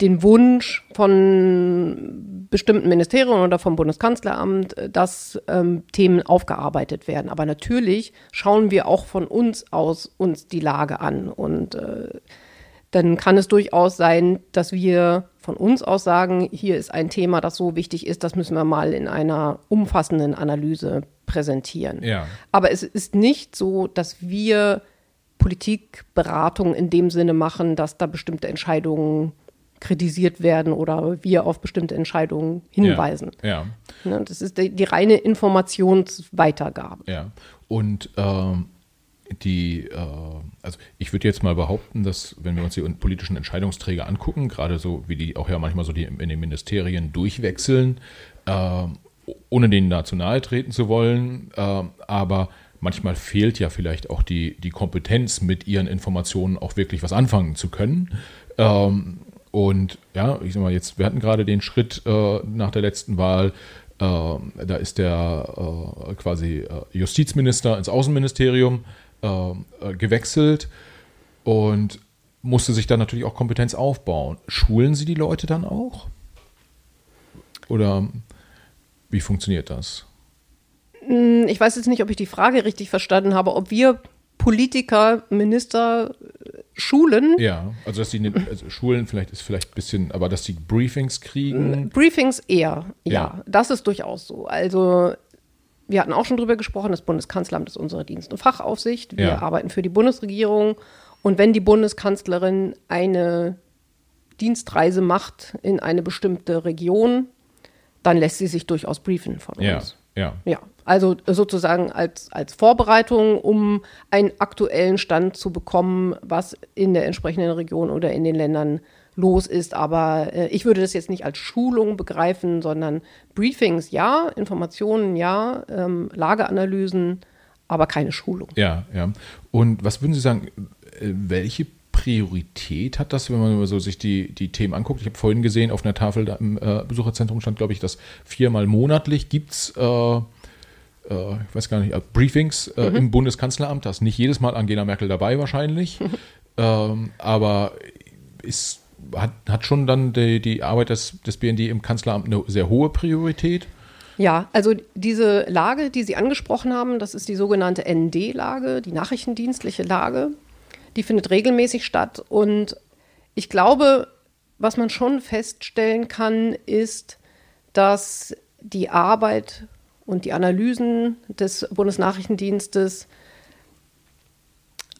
Speaker 1: den Wunsch von bestimmten Ministerien oder vom Bundeskanzleramt, dass ähm, Themen aufgearbeitet werden. Aber natürlich schauen wir auch von uns aus uns die Lage an und äh, dann kann es durchaus sein, dass wir von uns aus sagen, hier ist ein Thema, das so wichtig ist, das müssen wir mal in einer umfassenden Analyse präsentieren.
Speaker 2: Ja.
Speaker 1: Aber es ist nicht so, dass wir Politikberatung in dem Sinne machen, dass da bestimmte Entscheidungen kritisiert werden oder wir auf bestimmte Entscheidungen hinweisen.
Speaker 2: Ja.
Speaker 1: ja. Ne, das ist die, die, reine Informationsweitergabe.
Speaker 2: Ja. Und ähm die, äh, also ich würde jetzt mal behaupten, dass wenn wir uns die politischen Entscheidungsträger angucken, gerade so wie die auch ja manchmal so die in den Ministerien durchwechseln, äh, ohne denen da zu nahe treten zu wollen, äh, aber manchmal fehlt ja vielleicht auch die, die Kompetenz, mit ihren Informationen auch wirklich was anfangen zu können. Ähm, und ja, ich sag mal, jetzt, wir hatten gerade den Schritt äh, nach der letzten Wahl, äh, da ist der äh, quasi äh, Justizminister ins Außenministerium ähm, äh, gewechselt und musste sich dann natürlich auch Kompetenz aufbauen. Schulen Sie die Leute dann auch? Oder wie funktioniert das?
Speaker 1: Hm, ich weiß jetzt nicht, ob ich die Frage richtig verstanden habe, ob wir Politiker, Minister schulen.
Speaker 2: Ja, also dass die also Schulen vielleicht ist vielleicht ein bisschen, aber dass die Briefings kriegen.
Speaker 1: Briefings eher, ja. ja. Das ist durchaus so. Also wir hatten auch schon drüber gesprochen, das Bundeskanzleramt ist unsere Dienst- und Fachaufsicht. Wir ja. arbeiten für die Bundesregierung. Und wenn die Bundeskanzlerin eine Dienstreise macht in eine bestimmte Region, dann lässt sie sich durchaus briefen von uns.
Speaker 2: Ja,
Speaker 1: ja. Also sozusagen als, als Vorbereitung, um einen aktuellen Stand zu bekommen, was in der entsprechenden Region oder in den Ländern los ist. Aber äh, ich würde das jetzt nicht als Schulung begreifen, sondern Briefings ja, Informationen ja, ähm, Lageanalysen, aber keine Schulung.
Speaker 2: Ja, ja. Und was würden Sie sagen, äh, welche Priorität hat das, wenn man so sich die, die Themen anguckt? Ich habe vorhin gesehen, auf einer Tafel im äh, Besucherzentrum stand, glaube ich, dass viermal monatlich gibt es, äh, ich weiß gar nicht, äh, Briefings äh, mhm. im Bundeskanzleramt. Da ist nicht jedes Mal Angela Merkel dabei wahrscheinlich. ähm, aber ist hat, hat schon dann die, die Arbeit des, des BND im Kanzleramt eine sehr hohe Priorität?
Speaker 1: Ja, also diese Lage, die Sie angesprochen haben, das ist die sogenannte ND-Lage, die nachrichtendienstliche Lage. Die findet regelmäßig statt. Und ich glaube, was man schon feststellen kann, ist, dass die Arbeit und die Analysen des Bundesnachrichtendienstes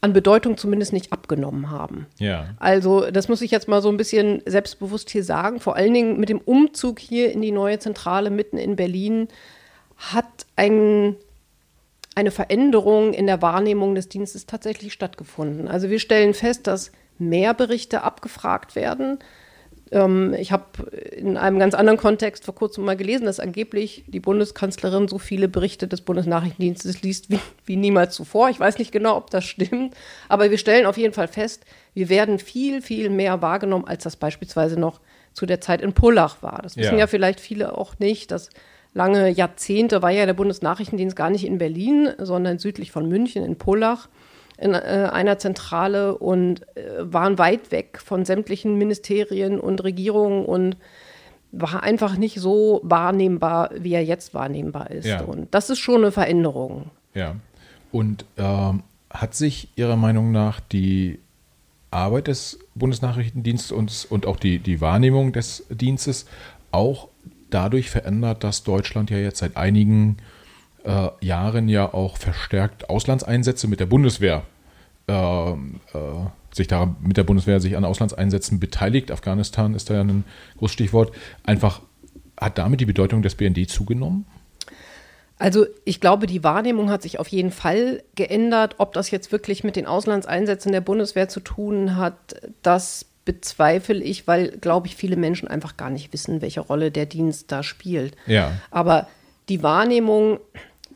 Speaker 1: an Bedeutung zumindest nicht abgenommen haben.
Speaker 2: Ja.
Speaker 1: Also das muss ich jetzt mal so ein bisschen selbstbewusst hier sagen. Vor allen Dingen mit dem Umzug hier in die neue Zentrale mitten in Berlin hat ein, eine Veränderung in der Wahrnehmung des Dienstes tatsächlich stattgefunden. Also wir stellen fest, dass mehr Berichte abgefragt werden, ähm, ich habe in einem ganz anderen Kontext vor kurzem mal gelesen, dass angeblich die Bundeskanzlerin so viele Berichte des Bundesnachrichtendienstes liest wie, wie niemals zuvor. Ich weiß nicht genau, ob das stimmt, aber wir stellen auf jeden Fall fest, wir werden viel, viel mehr wahrgenommen, als das beispielsweise noch zu der Zeit in Pullach war. Das wissen ja, ja vielleicht viele auch nicht, dass lange Jahrzehnte war ja der Bundesnachrichtendienst gar nicht in Berlin, sondern südlich von München in Pullach in äh, einer Zentrale und äh, waren weit weg von sämtlichen Ministerien und Regierungen und war einfach nicht so wahrnehmbar, wie er jetzt wahrnehmbar ist. Ja. Und das ist schon eine Veränderung.
Speaker 2: Ja. Und ähm, hat sich Ihrer Meinung nach die Arbeit des Bundesnachrichtendienstes und, und auch die, die Wahrnehmung des Dienstes auch dadurch verändert, dass Deutschland ja jetzt seit einigen äh, Jahren ja auch verstärkt Auslandseinsätze mit der Bundeswehr äh, äh, sich da mit der Bundeswehr sich an Auslandseinsätzen beteiligt. Afghanistan ist da ja ein großes Stichwort. Einfach hat damit die Bedeutung des BND zugenommen?
Speaker 1: Also ich glaube, die Wahrnehmung hat sich auf jeden Fall geändert. Ob das jetzt wirklich mit den Auslandseinsätzen der Bundeswehr zu tun hat, das bezweifle ich, weil, glaube ich, viele Menschen einfach gar nicht wissen, welche Rolle der Dienst da spielt.
Speaker 2: Ja.
Speaker 1: Aber die Wahrnehmung,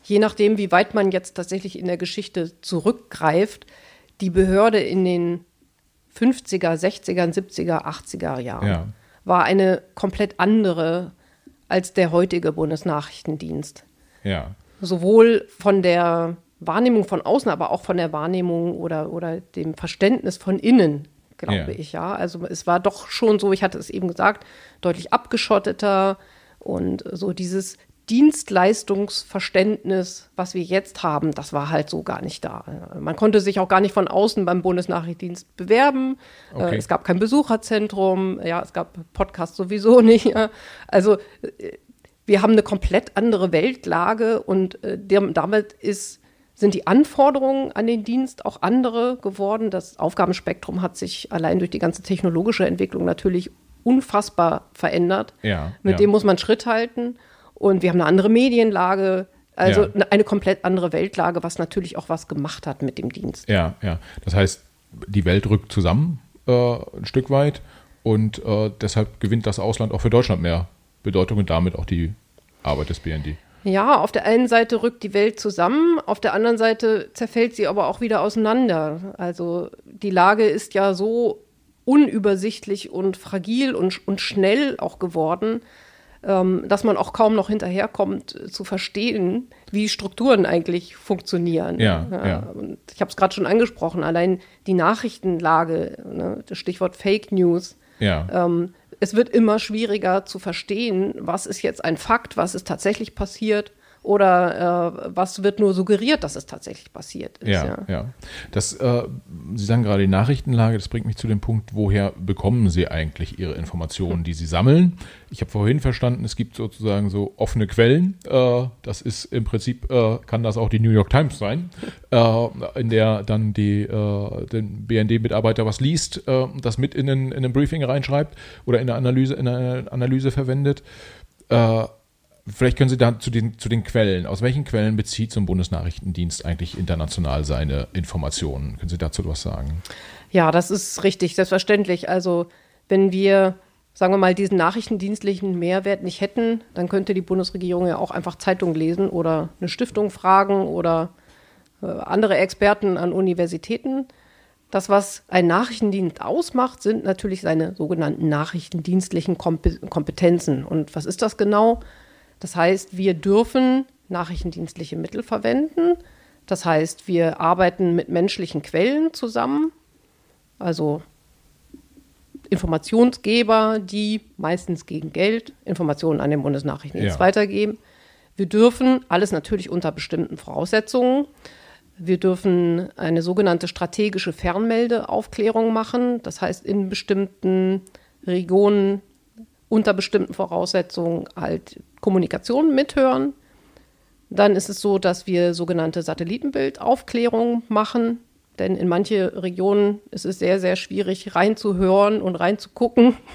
Speaker 1: je nachdem, wie weit man jetzt tatsächlich in der Geschichte zurückgreift, die Behörde in den 50er, 60er, 70er, 80er Jahren ja. war eine komplett andere als der heutige Bundesnachrichtendienst.
Speaker 2: Ja.
Speaker 1: Sowohl von der Wahrnehmung von außen, aber auch von der Wahrnehmung oder, oder dem Verständnis von innen, glaube ja. ich, ja. Also es war doch schon so, ich hatte es eben gesagt, deutlich abgeschotteter und so dieses Dienstleistungsverständnis, was wir jetzt haben, das war halt so gar nicht da. Man konnte sich auch gar nicht von außen beim Bundesnachrichtendienst bewerben. Äh, okay. Es gab kein Besucherzentrum, ja, es gab Podcasts sowieso nicht. Also äh, wir haben eine komplett andere Weltlage und äh, damit ist sind die Anforderungen an den Dienst auch andere geworden. Das Aufgabenspektrum hat sich allein durch die ganze technologische Entwicklung natürlich unfassbar verändert.
Speaker 2: Ja,
Speaker 1: Mit
Speaker 2: ja.
Speaker 1: dem muss man Schritt halten. Und wir haben eine andere Medienlage, also ja. eine komplett andere Weltlage, was natürlich auch was gemacht hat mit dem Dienst.
Speaker 2: Ja, ja. Das heißt, die Welt rückt zusammen äh, ein Stück weit und äh, deshalb gewinnt das Ausland auch für Deutschland mehr Bedeutung und damit auch die Arbeit des BND.
Speaker 1: Ja, auf der einen Seite rückt die Welt zusammen, auf der anderen Seite zerfällt sie aber auch wieder auseinander. Also die Lage ist ja so unübersichtlich und fragil und, und schnell auch geworden, dass man auch kaum noch hinterherkommt äh, zu verstehen, wie Strukturen eigentlich funktionieren.
Speaker 2: Ja, ja. ja.
Speaker 1: Und ich habe es gerade schon angesprochen, allein die Nachrichtenlage, ne, das Stichwort Fake News.
Speaker 2: Ja.
Speaker 1: Ähm, es wird immer schwieriger zu verstehen, was ist jetzt ein Fakt, was ist tatsächlich passiert oder äh, was wird nur suggeriert, dass es tatsächlich passiert ist.
Speaker 2: Ja, ja. ja. Das, äh, Sie sagen gerade die Nachrichtenlage, das bringt mich zu dem Punkt, woher bekommen Sie eigentlich Ihre Informationen, die Sie sammeln? Ich habe vorhin verstanden, es gibt sozusagen so offene Quellen. Äh, das ist im Prinzip, äh, kann das auch die New York Times sein, äh, in der dann die, äh, den BND-Mitarbeiter was liest, das mit in ein, in Briefing reinschreibt oder in eine Analyse, in eine Analyse verwendet. Vielleicht können Sie da zu den, zu den Quellen, aus welchen Quellen bezieht so ein Bundesnachrichtendienst eigentlich international seine Informationen? Können Sie dazu was sagen?
Speaker 1: Ja, das ist richtig, selbstverständlich. Also wenn wir, sagen wir mal, diesen nachrichtendienstlichen Mehrwert nicht hätten, dann könnte die Bundesregierung ja auch einfach Zeitung lesen oder eine Stiftung fragen oder äh, andere Experten an Universitäten. Das, was ein Nachrichtendienst ausmacht, sind natürlich seine sogenannten nachrichtendienstlichen Kompetenzen. Und was ist das genau? Das heißt, wir dürfen nachrichtendienstliche Mittel verwenden. Das heißt, wir arbeiten mit menschlichen Quellen zusammen, also Informationsgeber, die meistens gegen Geld Informationen an den Bundesnachrichtendienst ja. weitergeben. Wir dürfen, alles natürlich unter bestimmten Voraussetzungen, wir dürfen eine sogenannte strategische Fernmeldeaufklärung machen. Das heißt, in bestimmten Regionen unter bestimmten Voraussetzungen halt Kommunikation mithören. Dann ist es so, dass wir sogenannte Satellitenbildaufklärung machen. Denn in manche Regionen ist es sehr, sehr schwierig reinzuhören und reinzugucken.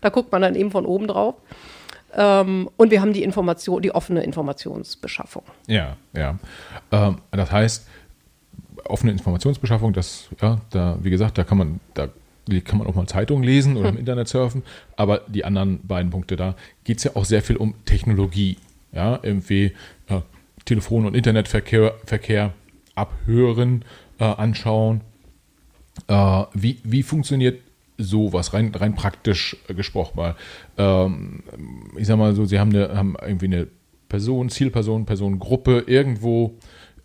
Speaker 1: Da guckt man dann eben von oben drauf. Ähm, und wir haben die Information, die offene Informationsbeschaffung.
Speaker 2: Ja, ja. Ähm, das heißt, offene Informationsbeschaffung, das, ja, da, wie gesagt, da kann man, da kann man auch mal Zeitungen lesen oder im. Internet surfen, aber die anderen beiden Punkte, da geht es ja auch sehr viel um Technologie. Ja, irgendwie äh, Telefon- und Internetverkehr Verkehr abhören, äh, anschauen. Äh, wie, wie funktioniert sowas, rein, rein praktisch gesprochen mal? Ähm, ich sag mal so, Sie haben, eine, haben irgendwie eine Person, Zielperson, Personengruppe irgendwo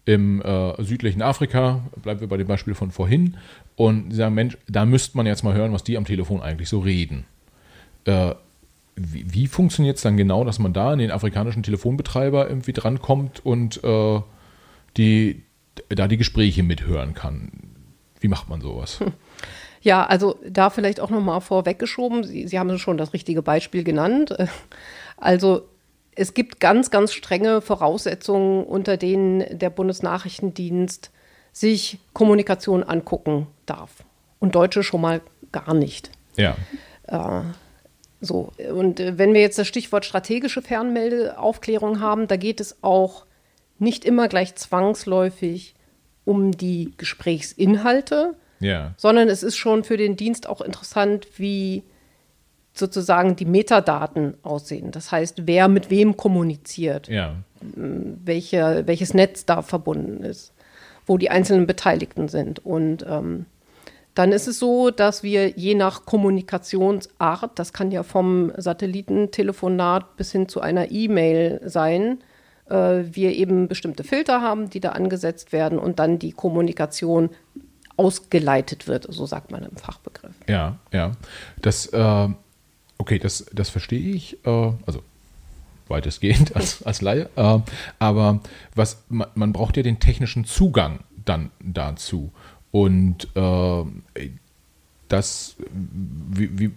Speaker 2: im äh, südlichen Afrika, bleiben wir bei dem Beispiel von vorhin, und sie sagen, Mensch, da müsste man jetzt mal hören, was die am Telefon eigentlich so reden. Äh, wie, wie funktioniert es dann genau, dass man da an den afrikanischen Telefonbetreiber irgendwie drankommt und äh, die, da die Gespräche mithören kann? Wie macht man sowas?
Speaker 1: Ja, also da vielleicht auch nochmal vorweggeschoben. Sie, Sie haben schon das richtige Beispiel genannt. Also es gibt ganz, ganz strenge Voraussetzungen, unter denen der Bundesnachrichtendienst sich Kommunikation angucken darf. Und Deutsche schon mal gar nicht.
Speaker 2: Ja.
Speaker 1: Äh, so, und äh, wenn wir jetzt das Stichwort strategische Fernmeldeaufklärung haben, da geht es auch nicht immer gleich zwangsläufig um die Gesprächsinhalte,
Speaker 2: ja.
Speaker 1: sondern es ist schon für den Dienst auch interessant, wie sozusagen die Metadaten aussehen. Das heißt, wer mit wem kommuniziert,
Speaker 2: ja.
Speaker 1: welche, welches Netz da verbunden ist, wo die einzelnen Beteiligten sind. Und ähm, dann ist es so, dass wir je nach Kommunikationsart, das kann ja vom Satellitentelefonat bis hin zu einer E-Mail sein, äh, wir eben bestimmte Filter haben, die da angesetzt werden und dann die Kommunikation ausgeleitet wird, so sagt man im Fachbegriff.
Speaker 2: Ja, ja. Das äh Okay, das, das verstehe ich. Äh, also weitestgehend als, als Laie. Äh, aber was, man, man, braucht ja den technischen Zugang dann dazu. Und äh, das, wie, wie,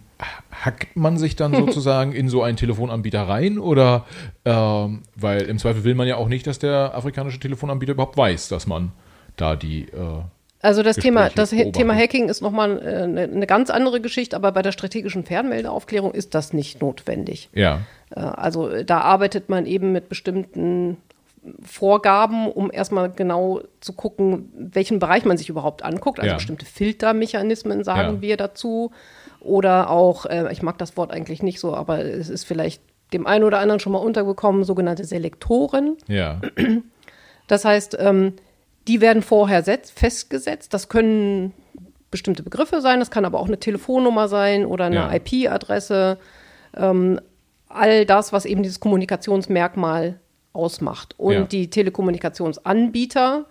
Speaker 2: hackt man sich dann sozusagen in so einen Telefonanbieter rein? Oder, äh, weil im Zweifel will man ja auch nicht, dass der afrikanische Telefonanbieter überhaupt weiß, dass man da die äh,
Speaker 1: also das Thema, das Thema Hacking ist nochmal eine, eine ganz andere Geschichte, aber bei der strategischen Fernmeldeaufklärung ist das nicht notwendig.
Speaker 2: Ja.
Speaker 1: Äh, also da arbeitet man eben mit bestimmten Vorgaben, um erstmal genau zu gucken, welchen Bereich man sich überhaupt anguckt. Also ja. bestimmte Filtermechanismen sagen ja. wir dazu. Oder auch, äh, ich mag das Wort eigentlich nicht so, aber es ist vielleicht dem einen oder anderen schon mal untergekommen, sogenannte Selektoren.
Speaker 2: Ja.
Speaker 1: Das heißt, ähm, die werden vorher festgesetzt. Das können bestimmte Begriffe sein, das kann aber auch eine Telefonnummer sein oder eine ja. IP-Adresse. Ähm, all das, was eben dieses Kommunikationsmerkmal ausmacht. Und ja. die Telekommunikationsanbieter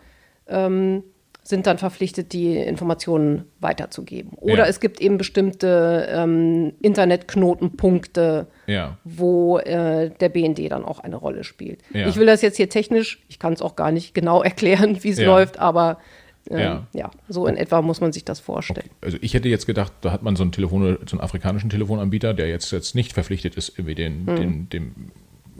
Speaker 1: ähm, sind dann verpflichtet, die Informationen weiterzugeben. Oder ja. es gibt eben bestimmte ähm, Internetknotenpunkte,
Speaker 2: ja.
Speaker 1: wo äh, der BND dann auch eine Rolle spielt. Ja. Ich will das jetzt hier technisch, ich kann es auch gar nicht genau erklären, wie es läuft, aber ähm, ja. ja. so in etwa muss man sich das vorstellen. Okay.
Speaker 2: Also ich hätte jetzt gedacht, da hat man so einen, Telefon, so einen afrikanischen Telefonanbieter, der jetzt, jetzt nicht verpflichtet ist, irgendwie den, hm. den, dem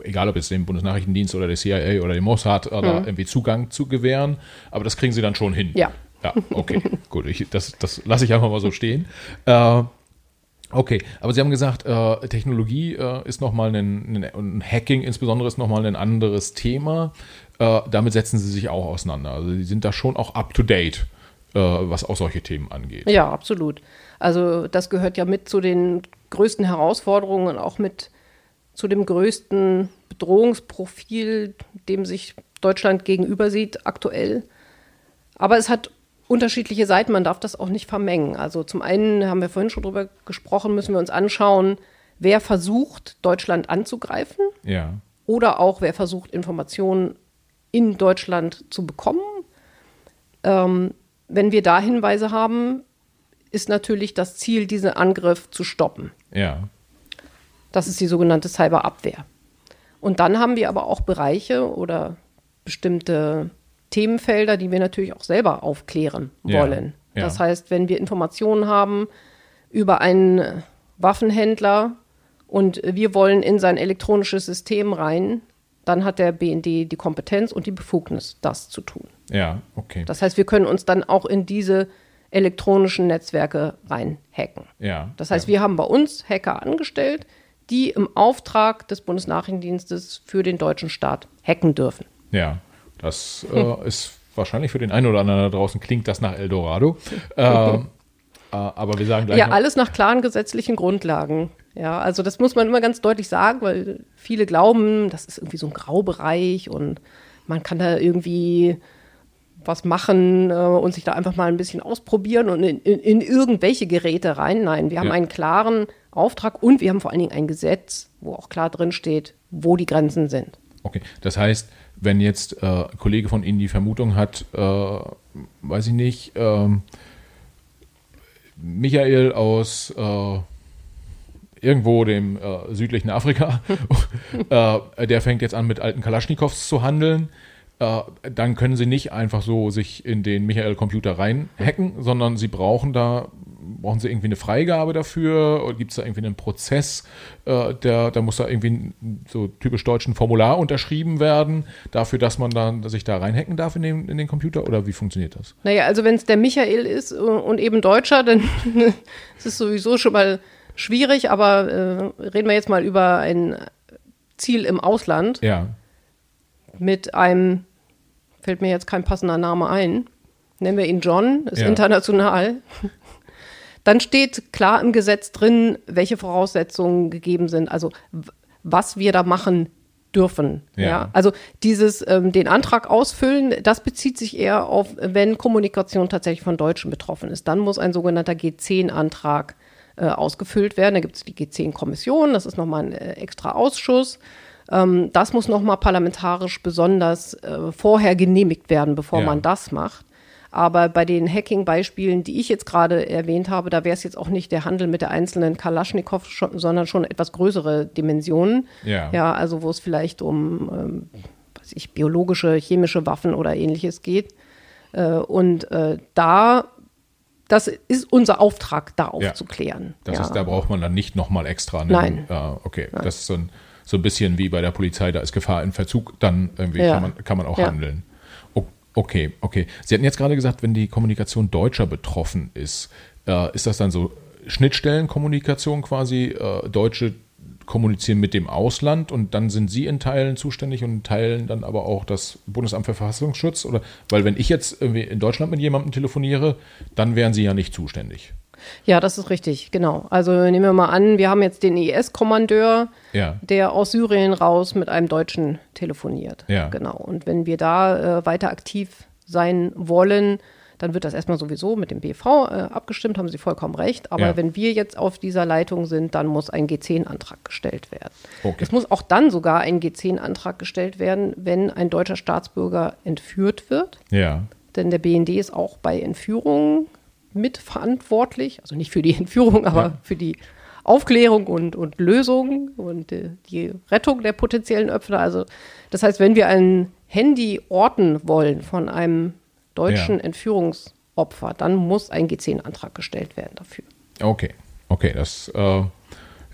Speaker 2: egal ob es dem Bundesnachrichtendienst oder der CIA oder dem Mossad oder mhm. irgendwie Zugang zu gewähren. Aber das kriegen sie dann schon hin.
Speaker 1: Ja.
Speaker 2: Ja, okay, gut. Ich, das das lasse ich einfach mal so stehen. Äh, okay, aber Sie haben gesagt, äh, Technologie äh, ist nochmal ein, ein, Hacking insbesondere ist nochmal ein anderes Thema. Äh, damit setzen Sie sich auch auseinander. Also Sie sind da schon auch up to date, äh, was auch solche Themen angeht.
Speaker 1: Ja, absolut. Also das gehört ja mit zu den größten Herausforderungen, auch mit zu dem größten Bedrohungsprofil, dem sich Deutschland gegenüber sieht aktuell. Aber es hat unterschiedliche Seiten, man darf das auch nicht vermengen. Also zum einen haben wir vorhin schon drüber gesprochen, müssen wir uns anschauen, wer versucht, Deutschland anzugreifen.
Speaker 2: Ja.
Speaker 1: Oder auch wer versucht, Informationen in Deutschland zu bekommen. Ähm, wenn wir da Hinweise haben, ist natürlich das Ziel, diesen Angriff zu stoppen.
Speaker 2: Ja.
Speaker 1: Das ist die sogenannte Cyberabwehr. Und dann haben wir aber auch Bereiche oder bestimmte Themenfelder, die wir natürlich auch selber aufklären
Speaker 2: Ja,
Speaker 1: wollen.
Speaker 2: ja.
Speaker 1: Das heißt, wenn wir Informationen haben über einen Waffenhändler und wir wollen in sein elektronisches System rein, dann hat der BND die Kompetenz und die Befugnis, das zu tun.
Speaker 2: Ja, okay.
Speaker 1: Das heißt, wir können uns dann auch in diese elektronischen Netzwerke reinhacken.
Speaker 2: ja.
Speaker 1: Das heißt,
Speaker 2: ja.
Speaker 1: wir haben bei uns Hacker angestellt, die im Auftrag des Bundesnachrichtendienstes für den deutschen Staat hacken dürfen.
Speaker 2: Ja, das äh, ist wahrscheinlich für den einen oder anderen da draußen klingt das nach Eldorado. ähm, äh, aber wir sagen gleich
Speaker 1: Ja, alles nach klaren gesetzlichen Grundlagen. Ja, also das muss man immer ganz deutlich sagen, weil viele glauben, das ist irgendwie so ein Graubereich und man kann da irgendwie was machen äh, und sich da einfach mal ein bisschen ausprobieren und in, in, in irgendwelche Geräte rein. Nein, wir haben
Speaker 2: Ja.
Speaker 1: einen klaren Auftrag und wir haben vor allen Dingen ein Gesetz, wo auch klar drin steht, wo die Grenzen sind.
Speaker 2: Okay, das heißt, wenn jetzt äh, ein Kollege von Ihnen die Vermutung hat, äh, weiß ich nicht, ähm, Michael aus äh, irgendwo dem äh, südlichen Afrika, äh, der fängt jetzt an mit alten Kalaschnikows zu handeln, dann können Sie nicht einfach so sich in den Michael-Computer reinhacken, sondern Sie brauchen da brauchen Sie irgendwie eine Freigabe dafür? Oder gibt es da irgendwie einen Prozess, äh, der, da muss da irgendwie ein so typisch deutschen Formular unterschrieben werden, dafür, dass man dann sich da reinhacken darf in den, in den Computer? Oder wie funktioniert das?
Speaker 1: Naja, also wenn es der Michael ist äh, und eben Deutscher, dann ist es sowieso schon mal schwierig, aber äh, reden wir jetzt mal über ein Ziel im Ausland
Speaker 2: Ja,
Speaker 1: mit einem, fällt mir jetzt kein passender Name ein, nennen wir ihn John, ist
Speaker 2: Ja.
Speaker 1: international. Dann steht klar im Gesetz drin, welche Voraussetzungen gegeben sind, also was wir da machen dürfen.
Speaker 2: Ja.
Speaker 1: Ja. Also dieses ähm, den Antrag ausfüllen, das bezieht sich eher auf, wenn Kommunikation tatsächlich von Deutschen betroffen ist. Dann muss ein sogenannter G10-Antrag äh, ausgefüllt werden. Da gibt es die G10-Kommission, das ist nochmal ein äh, extra Ausschuss. Ähm, das muss nochmal parlamentarisch besonders äh, vorher genehmigt werden, bevor
Speaker 2: Ja.
Speaker 1: man das macht. Aber bei den Hacking-Beispielen, die ich jetzt gerade erwähnt habe, da wäre es jetzt auch nicht der Handel mit der einzelnen Kalaschnikow, schon, sondern schon etwas größere Dimensionen.
Speaker 2: Ja.
Speaker 1: Ja, also wo es vielleicht um, ähm, weiß ich, biologische, chemische Waffen oder ähnliches geht. Äh, und äh, da, das ist unser Auftrag, da
Speaker 2: Ja.
Speaker 1: aufzuklären.
Speaker 2: das
Speaker 1: ja.
Speaker 2: ist, da braucht man dann nicht nochmal extra. einen-
Speaker 1: Nein.
Speaker 2: Äh, okay, das ist so ein, so ein bisschen wie bei der Polizei, da ist Gefahr in Verzug, dann irgendwie
Speaker 1: Ja.
Speaker 2: kann, man, kann man auch
Speaker 1: Ja.
Speaker 2: handeln. Okay, okay. Sie hatten jetzt gerade gesagt, wenn die Kommunikation Deutscher betroffen ist, äh, ist das dann so Schnittstellenkommunikation quasi? Äh, Deutsche kommunizieren mit dem Ausland und dann sind Sie in Teilen zuständig und in Teilen dann aber auch das Bundesamt für Verfassungsschutz? Oder weil wenn ich jetzt irgendwie in Deutschland mit jemandem telefoniere, dann wären Sie ja nicht zuständig.
Speaker 1: Ja, das ist richtig, genau. Also nehmen wir mal an, wir haben jetzt den IS-Kommandeur,
Speaker 2: Ja.
Speaker 1: der aus Syrien raus mit einem Deutschen telefoniert.
Speaker 2: Ja.
Speaker 1: Genau. Und wenn wir da äh, weiter aktiv sein wollen, dann wird das erstmal sowieso mit dem BV äh, abgestimmt, haben Sie vollkommen recht. Aber
Speaker 2: Ja.
Speaker 1: wenn wir jetzt auf dieser Leitung sind, dann muss ein G10-Antrag gestellt werden.
Speaker 2: Okay.
Speaker 1: Es muss auch dann sogar ein G10-Antrag gestellt werden, wenn ein deutscher Staatsbürger entführt wird.
Speaker 2: Ja.
Speaker 1: Denn der BND ist auch bei Entführungen mitverantwortlich. Also nicht für die Entführung, aber
Speaker 2: Ja.
Speaker 1: für die Aufklärung und, und Lösung und äh, die Rettung der potenziellen Opfer. Also das heißt, wenn wir ein Handy orten wollen von einem deutschen
Speaker 2: Ja.
Speaker 1: Entführungsopfer, dann muss ein G10-Antrag gestellt werden dafür.
Speaker 2: Okay, okay, das, äh,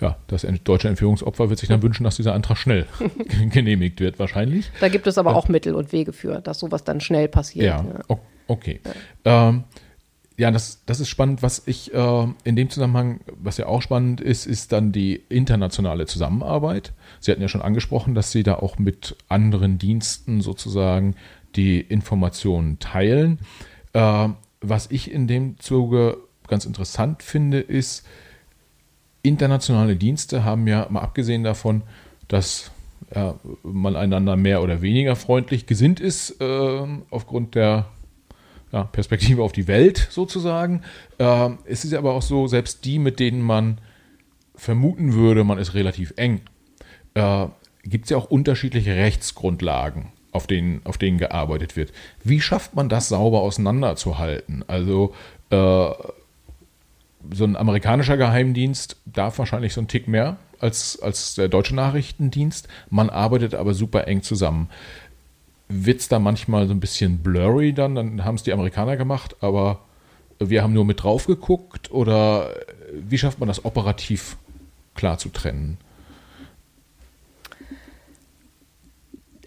Speaker 2: ja, das deutsche Entführungsopfer wird sich dann wünschen, dass dieser Antrag schnell genehmigt wird, wahrscheinlich.
Speaker 1: Da gibt es aber auch Mittel und Wege für, dass sowas dann schnell passiert.
Speaker 2: Ja, o- okay. Ähm, ja, das, das ist spannend. Was ich äh, in dem Zusammenhang, was ja auch spannend ist, ist dann die internationale Zusammenarbeit. Sie hatten ja schon angesprochen, dass Sie da auch mit anderen Diensten sozusagen die Informationen teilen. Äh, was ich in dem Zuge ganz interessant finde, ist, internationale Dienste haben ja, mal abgesehen davon, dass ja, man einander mehr oder weniger freundlich gesinnt ist, ähm, aufgrund der ja, Perspektive auf die Welt sozusagen. Ähm, es ist aber auch so, selbst die, mit denen man vermuten würde, man ist relativ eng, äh, gibt es ja auch unterschiedliche Rechtsgrundlagen, auf denen, auf denen gearbeitet wird. Wie schafft man das sauber auseinanderzuhalten? Also äh, so ein amerikanischer Geheimdienst darf wahrscheinlich so einen Tick mehr als, als der deutsche Nachrichtendienst. Man arbeitet aber super eng zusammen. Wird es da manchmal so ein bisschen blurry dann? Dann haben es die Amerikaner gemacht, aber wir haben nur mit drauf geguckt oder wie schafft man das operativ klar zu trennen?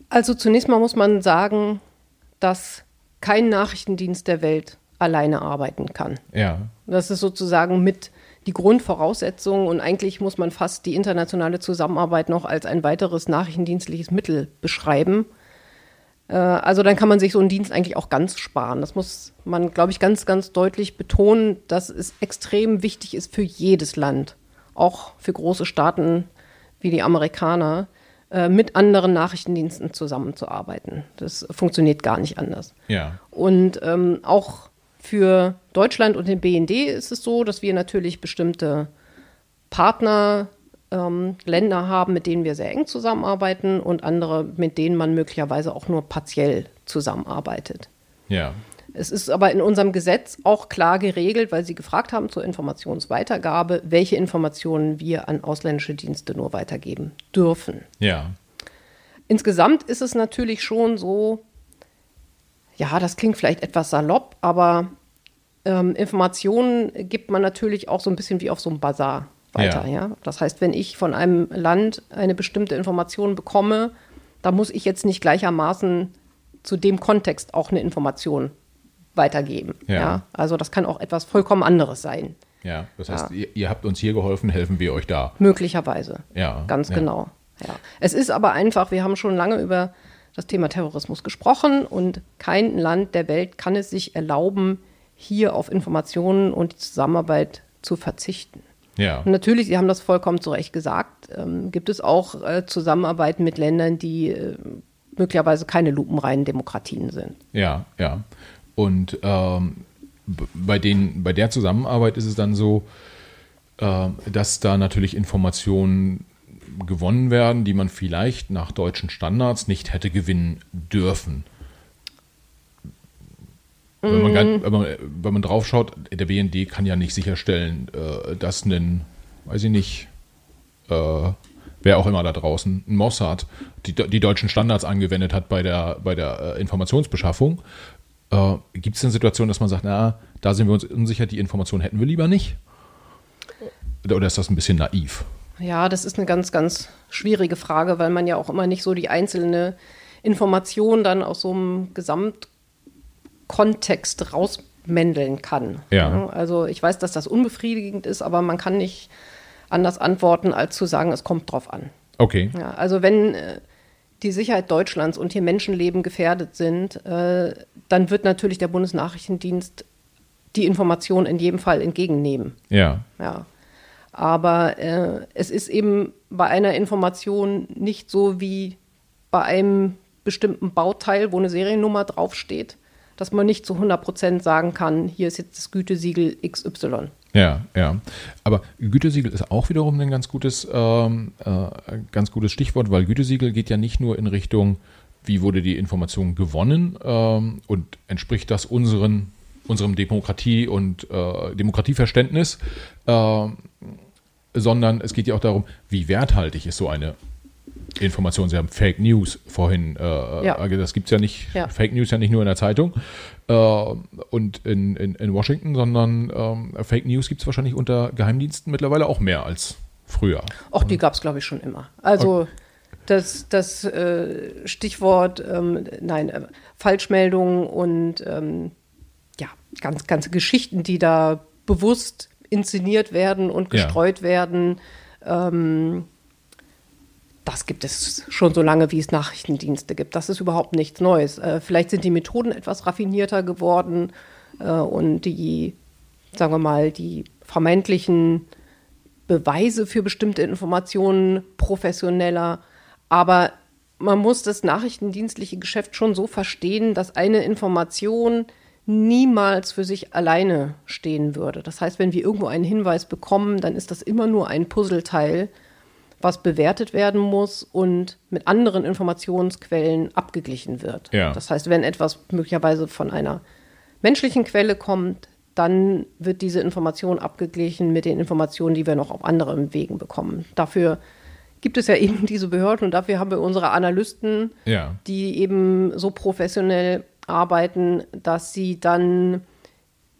Speaker 1: Also zunächst mal muss man sagen, dass kein Nachrichtendienst der Welt alleine arbeiten kann.
Speaker 2: Ja.
Speaker 1: Das ist sozusagen mit die Grundvoraussetzung und eigentlich muss man fast die internationale Zusammenarbeit noch als ein weiteres nachrichtendienstliches Mittel beschreiben. Äh, also dann kann man sich so einen Dienst eigentlich auch ganz sparen. Das muss man, glaube ich, ganz, ganz deutlich betonen, dass es extrem wichtig ist für jedes Land, auch für große Staaten wie die Amerikaner, äh, mit anderen Nachrichtendiensten zusammenzuarbeiten. Das funktioniert gar nicht anders.
Speaker 2: Ja.
Speaker 1: Und ähm, auch für Deutschland und den BND ist es so, dass wir natürlich bestimmte Partnerländer ähm, haben, mit denen wir sehr eng zusammenarbeiten und andere, mit denen man möglicherweise auch nur partiell zusammenarbeitet.
Speaker 2: Ja.
Speaker 1: Es ist aber in unserem Gesetz auch klar geregelt, weil Sie gefragt haben zur Informationsweitergabe, welche Informationen wir an ausländische Dienste nur weitergeben dürfen.
Speaker 2: Ja.
Speaker 1: Insgesamt ist es natürlich schon so, ja, das klingt vielleicht etwas salopp, aber ähm, Informationen gibt man natürlich auch so ein bisschen wie auf so einem Bazar weiter. Ja. ja. Das heißt, wenn ich von einem Land eine bestimmte Information bekomme, da muss ich jetzt nicht gleichermaßen zu dem Kontext auch eine Information weitergeben. Ja. ja. Also das kann auch etwas vollkommen anderes sein.
Speaker 2: Ja, das heißt, ja. Ihr, ihr, habt uns hier geholfen, helfen wir euch da.
Speaker 1: Möglicherweise.
Speaker 2: Ja.
Speaker 1: Ganz genau. Ja. Es ist aber einfach, wir haben schon lange über das Thema Terrorismus gesprochen und kein Land der Welt kann es sich erlauben, hier auf Informationen und die Zusammenarbeit zu verzichten.
Speaker 2: Ja.
Speaker 1: Und natürlich, Sie haben das vollkommen zu Recht gesagt, ähm, gibt es auch äh, Zusammenarbeit mit Ländern, die äh, möglicherweise keine lupenreinen Demokratien sind.
Speaker 2: Ja, ja. Und ähm, bei, den, bei der Zusammenarbeit ist es dann so, äh, dass da natürlich Informationen gewonnen werden, die man vielleicht nach deutschen Standards nicht hätte gewinnen dürfen. Wenn man, wenn, man, wenn man drauf schaut, der BND kann ja nicht sicherstellen, äh, dass ein, weiß ich nicht, äh, wer auch immer da draußen, ein Mossad, die, die deutschen Standards angewendet hat bei der, bei der äh, Informationsbeschaffung. Äh, Gibt es eine Situation, dass man sagt, na, da sind wir uns unsicher, die Information hätten wir lieber nicht? Oder ist das ein bisschen naiv?
Speaker 1: Ja, das ist eine ganz, ganz schwierige Frage, weil man ja auch immer nicht so die einzelne Information dann aus so einem Gesamtkontext rausmändeln kann.
Speaker 2: Ja.
Speaker 1: Also ich weiß, dass das unbefriedigend ist, aber man kann nicht anders antworten, als zu sagen, es kommt drauf an.
Speaker 2: Okay.
Speaker 1: Ja, also wenn äh, die Sicherheit Deutschlands und hier Menschenleben gefährdet sind, äh, dann wird natürlich der Bundesnachrichtendienst die Information in jedem Fall entgegennehmen.
Speaker 2: Ja.
Speaker 1: Ja. Aber äh, es ist eben bei einer Information nicht so wie bei einem bestimmten Bauteil, wo eine Seriennummer draufsteht, dass man nicht zu 100 Prozent sagen kann, hier ist jetzt das Gütesiegel XY.
Speaker 2: Ja, ja. Aber Gütesiegel ist auch wiederum ein ganz gutes, ähm, äh, ganz gutes Stichwort, weil Gütesiegel geht ja nicht nur in Richtung, wie wurde die Information gewonnen ähm, und entspricht das unseren, unserem Demokratie- und äh, Demokratieverständnis, äh, sondern es geht ja auch darum, wie werthaltig ist so eine Information. Sie haben Fake News vorhin, äh, ja. das gibt es ja nicht, ja. Fake News ja nicht nur in der Zeitung äh, und in, in, in, Washington, sondern ähm, Fake News gibt es wahrscheinlich unter Geheimdiensten mittlerweile auch mehr als früher.
Speaker 1: Auch die gab es, glaube ich, schon immer. Also okay. das, das äh, Stichwort, ähm, nein, äh, Falschmeldungen und ähm, ja, ganz, ganze Geschichten, die da bewusst inszeniert werden und gestreut ja. werden. Ähm, das gibt es schon so lange, wie es Nachrichtendienste gibt. Das ist überhaupt nichts Neues. Äh, vielleicht sind die Methoden etwas raffinierter geworden äh, und die, sagen wir mal, die vermeintlichen Beweise für bestimmte Informationen professioneller. Aber man muss das nachrichtendienstliche Geschäft schon so verstehen, dass eine Information niemals für sich alleine stehen würde. Das heißt, wenn wir irgendwo einen Hinweis bekommen, dann ist das immer nur ein Puzzleteil, was bewertet werden muss und mit anderen Informationsquellen abgeglichen wird.
Speaker 2: Ja.
Speaker 1: Das heißt, wenn etwas möglicherweise von einer menschlichen Quelle kommt, dann wird diese Information abgeglichen mit den Informationen, die wir noch auf anderen Wegen bekommen. Dafür gibt es ja eben diese Behörden und dafür haben wir unsere Analysten,
Speaker 2: Ja.
Speaker 1: die eben so professionell arbeiten, dass sie dann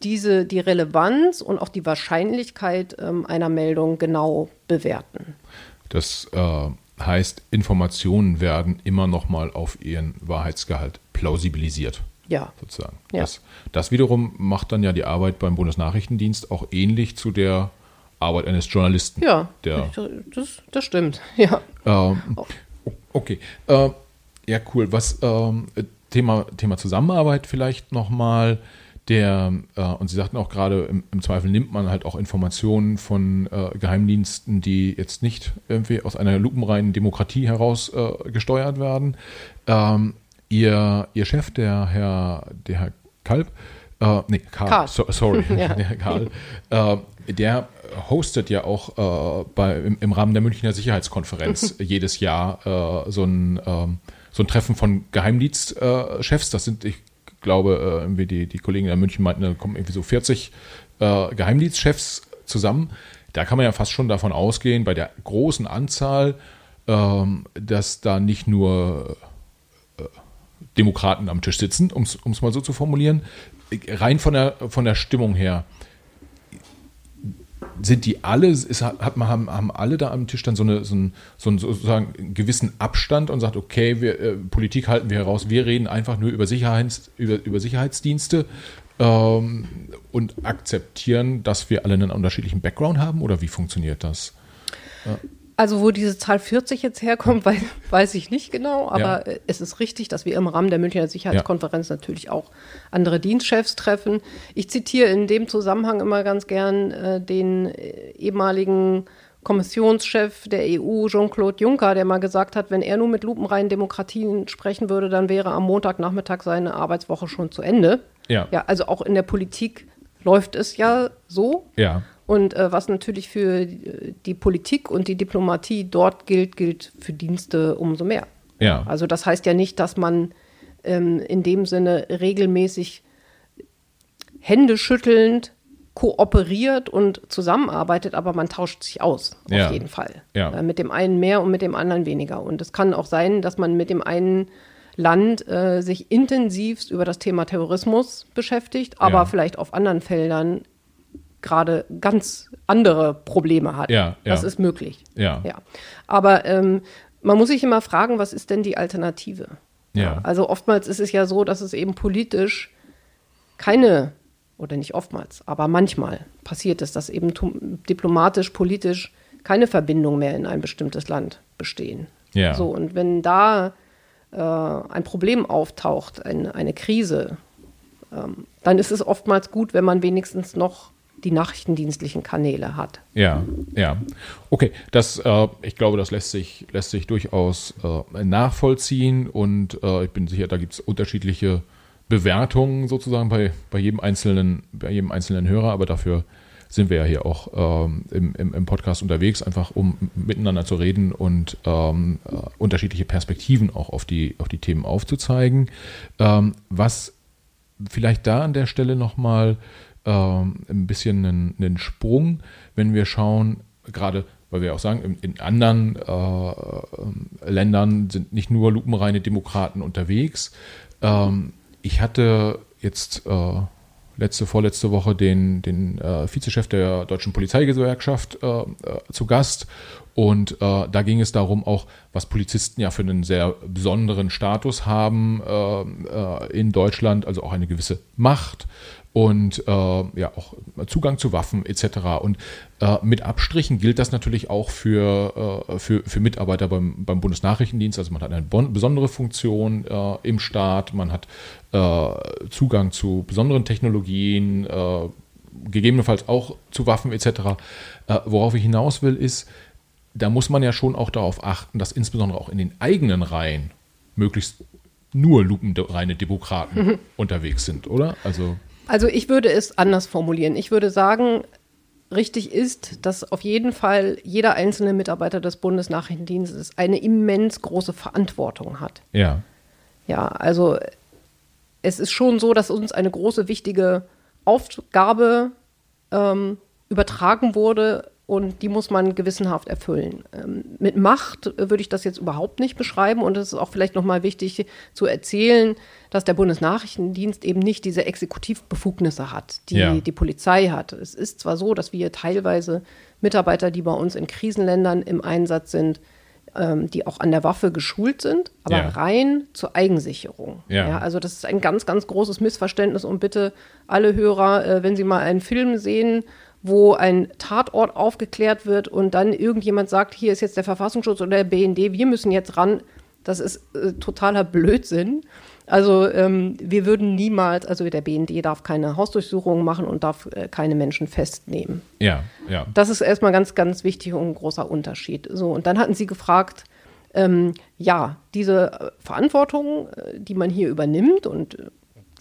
Speaker 1: diese, die Relevanz und auch die Wahrscheinlichkeit ähm, einer Meldung genau bewerten.
Speaker 2: Das äh, heißt, Informationen werden immer noch mal auf ihren Wahrheitsgehalt plausibilisiert,
Speaker 1: Ja,
Speaker 2: sozusagen.
Speaker 1: Ja.
Speaker 2: Das, das wiederum macht dann ja die Arbeit beim Bundesnachrichtendienst auch ähnlich zu der Arbeit eines Journalisten.
Speaker 1: ja,
Speaker 2: Der-
Speaker 1: das, das stimmt. Ja,
Speaker 2: Ähm, okay. Äh, ja, cool. Was ähm, Thema, Thema Zusammenarbeit vielleicht nochmal. Der, äh, und Sie sagten auch gerade, im, im Zweifel nimmt man halt auch Informationen von äh, Geheimdiensten, die jetzt nicht irgendwie aus einer lupenreinen Demokratie heraus äh, gesteuert werden. Ähm, ihr, ihr Chef, der Herr, der Herr Kalb, äh, nee, Karl,
Speaker 1: Karl.
Speaker 2: So, sorry,
Speaker 1: Ja.
Speaker 2: der Herr Karl, äh, der hostet ja auch äh, bei, im, im Rahmen der Münchner Sicherheitskonferenz jedes Jahr äh, so, ein, ähm, so ein Treffen von Geheimdienstchefs. das sind, ich glaube, äh, irgendwie die, die Kollegen in München meinten, da kommen irgendwie so 40 äh, Geheimdienstchefs zusammen. Da kann man ja fast schon davon ausgehen, bei der großen Anzahl, ähm, dass da nicht nur äh, Demokraten am Tisch sitzen, um es mal so zu formulieren. Rein von der, von der Stimmung her, sind die alle, ist, hat man, haben, haben alle da am Tisch dann so, eine, so, einen, so einen sozusagen gewissen Abstand und sagt, okay, wir, äh, Politik halten wir heraus, wir reden einfach nur über, Sicherheits, über, über Sicherheitsdienste ähm, und akzeptieren, dass wir alle einen unterschiedlichen Background haben oder wie funktioniert das?
Speaker 1: Also wo diese Zahl 40 jetzt herkommt, weiß, weiß ich nicht genau, aber
Speaker 2: Ja.
Speaker 1: äh, es ist richtig, dass wir im Rahmen der Münchner Sicherheitskonferenz natürlich auch andere Dienstchefs treffen. Ich zitiere in dem Zusammenhang immer ganz gern äh, den äh, ehemaligen Kommissionschef der EU, Jean-Claude Juncker, der mal gesagt hat, wenn er nur mit lupenreinen Demokratien sprechen würde, dann wäre am Montagnachmittag seine Arbeitswoche schon zu Ende.
Speaker 2: Ja.
Speaker 1: Ja, also auch in der Politik läuft es ja so.
Speaker 2: Ja,
Speaker 1: Und äh, was natürlich für äh, die Politik und die Diplomatie dort gilt, gilt für Dienste umso mehr.
Speaker 2: ja,
Speaker 1: Also das heißt ja nicht, dass man ähm, in dem Sinne regelmäßig händeschüttelnd kooperiert und zusammenarbeitet, aber man tauscht sich aus,
Speaker 2: Ja.
Speaker 1: auf jeden Fall.
Speaker 2: Ja.
Speaker 1: Äh, mit dem einen mehr und mit dem anderen weniger. Und es kann auch sein, dass man mit dem einen Land äh, sich intensivst über das Thema Terrorismus beschäftigt, aber
Speaker 2: Ja.
Speaker 1: vielleicht auf anderen Feldern gerade ganz andere Probleme hat.
Speaker 2: Ja, ja.
Speaker 1: Das ist möglich.
Speaker 2: ja,
Speaker 1: Ja, aber ähm, man muss sich immer fragen, was ist denn die Alternative?
Speaker 2: Ja.
Speaker 1: Also oftmals ist es ja so, dass es eben politisch keine, oder nicht oftmals, aber manchmal passiert es, dass eben diplomatisch, politisch keine Verbindung mehr in ein bestimmtes Land bestehen.
Speaker 2: Ja.
Speaker 1: So, und wenn da äh, ein Problem auftaucht, ein, eine Krise, ähm, dann ist es oftmals gut, wenn man wenigstens noch die nachrichtendienstlichen Kanäle hat.
Speaker 2: Ja, ja. Okay, das, äh, ich glaube, das lässt sich, lässt sich durchaus äh, nachvollziehen und äh, ich bin sicher, da gibt es unterschiedliche Bewertungen sozusagen bei, bei jedem einzelnen, bei jedem einzelnen Hörer, aber dafür sind wir ja hier auch ähm, im, im, Podcast unterwegs, einfach um miteinander zu reden und ähm, äh, unterschiedliche Perspektiven auch auf die, auf die Themen aufzuzeigen. Ähm, was vielleicht da an der Stelle nochmal ähm, ein bisschen einen, einen Sprung, wenn wir schauen, gerade weil wir auch sagen, in, anderen äh, Ländern sind nicht nur lupenreine Demokraten unterwegs. Ähm, ich hatte jetzt äh, letzte, vorletzte Woche den, den äh, Vizechef der Deutschen Polizeigewerkschaft äh, äh, zu Gast. Und äh, da ging es darum, auch was Polizisten ja für einen sehr besonderen Status haben äh, äh, in Deutschland, also auch eine gewisse Macht und äh, ja auch Zugang zu Waffen etc. Und äh, mit Abstrichen gilt das natürlich auch für, äh, für, für Mitarbeiter beim, beim Bundesnachrichtendienst. Also man hat eine bon- besondere Funktion äh, im Staat, man hat äh, Zugang zu besonderen Technologien, äh, gegebenenfalls auch zu Waffen etc. Worauf ich hinaus will, ist, da muss man ja schon auch darauf achten, dass insbesondere auch in den eigenen Reihen möglichst nur lupenreine Demokraten unterwegs sind, oder? Also
Speaker 1: Also ich würde es anders formulieren. Ich würde sagen, richtig ist, dass auf jeden Fall jeder einzelne Mitarbeiter des Bundesnachrichtendienstes eine immens große Verantwortung hat.
Speaker 2: ja,
Speaker 1: Ja, also es ist schon so, dass uns eine große, wichtige Aufgabe ähm, übertragen wurde und die muss man gewissenhaft erfüllen. Ähm, mit Macht würde ich das jetzt überhaupt nicht beschreiben und es ist auch vielleicht nochmal wichtig zu erzählen, dass der Bundesnachrichtendienst eben nicht diese Exekutivbefugnisse hat, die ja. die Polizei hat. Es ist zwar so, dass wir teilweise Mitarbeiter, die bei uns in Krisenländern im Einsatz sind, ähm, die auch an der Waffe geschult sind, aber ja. rein zur Eigensicherung. Ja. ja. Also das ist ein ganz, ganz großes Missverständnis und bitte alle Hörer, äh, wenn Sie mal einen Film sehen, wo ein Tatort aufgeklärt wird und dann irgendjemand sagt, hier ist jetzt der Verfassungsschutz oder der BND, wir müssen jetzt ran. Das ist äh, totaler Blödsinn. Also ähm, wir würden niemals, also der BND darf keine Hausdurchsuchungen machen und darf äh, keine Menschen festnehmen.
Speaker 2: Ja, ja.
Speaker 1: Das ist erstmal ganz, ganz wichtig und ein großer Unterschied. So, und dann hatten Sie gefragt, ähm, ja, diese äh, Verantwortung, äh, die man hier übernimmt und äh,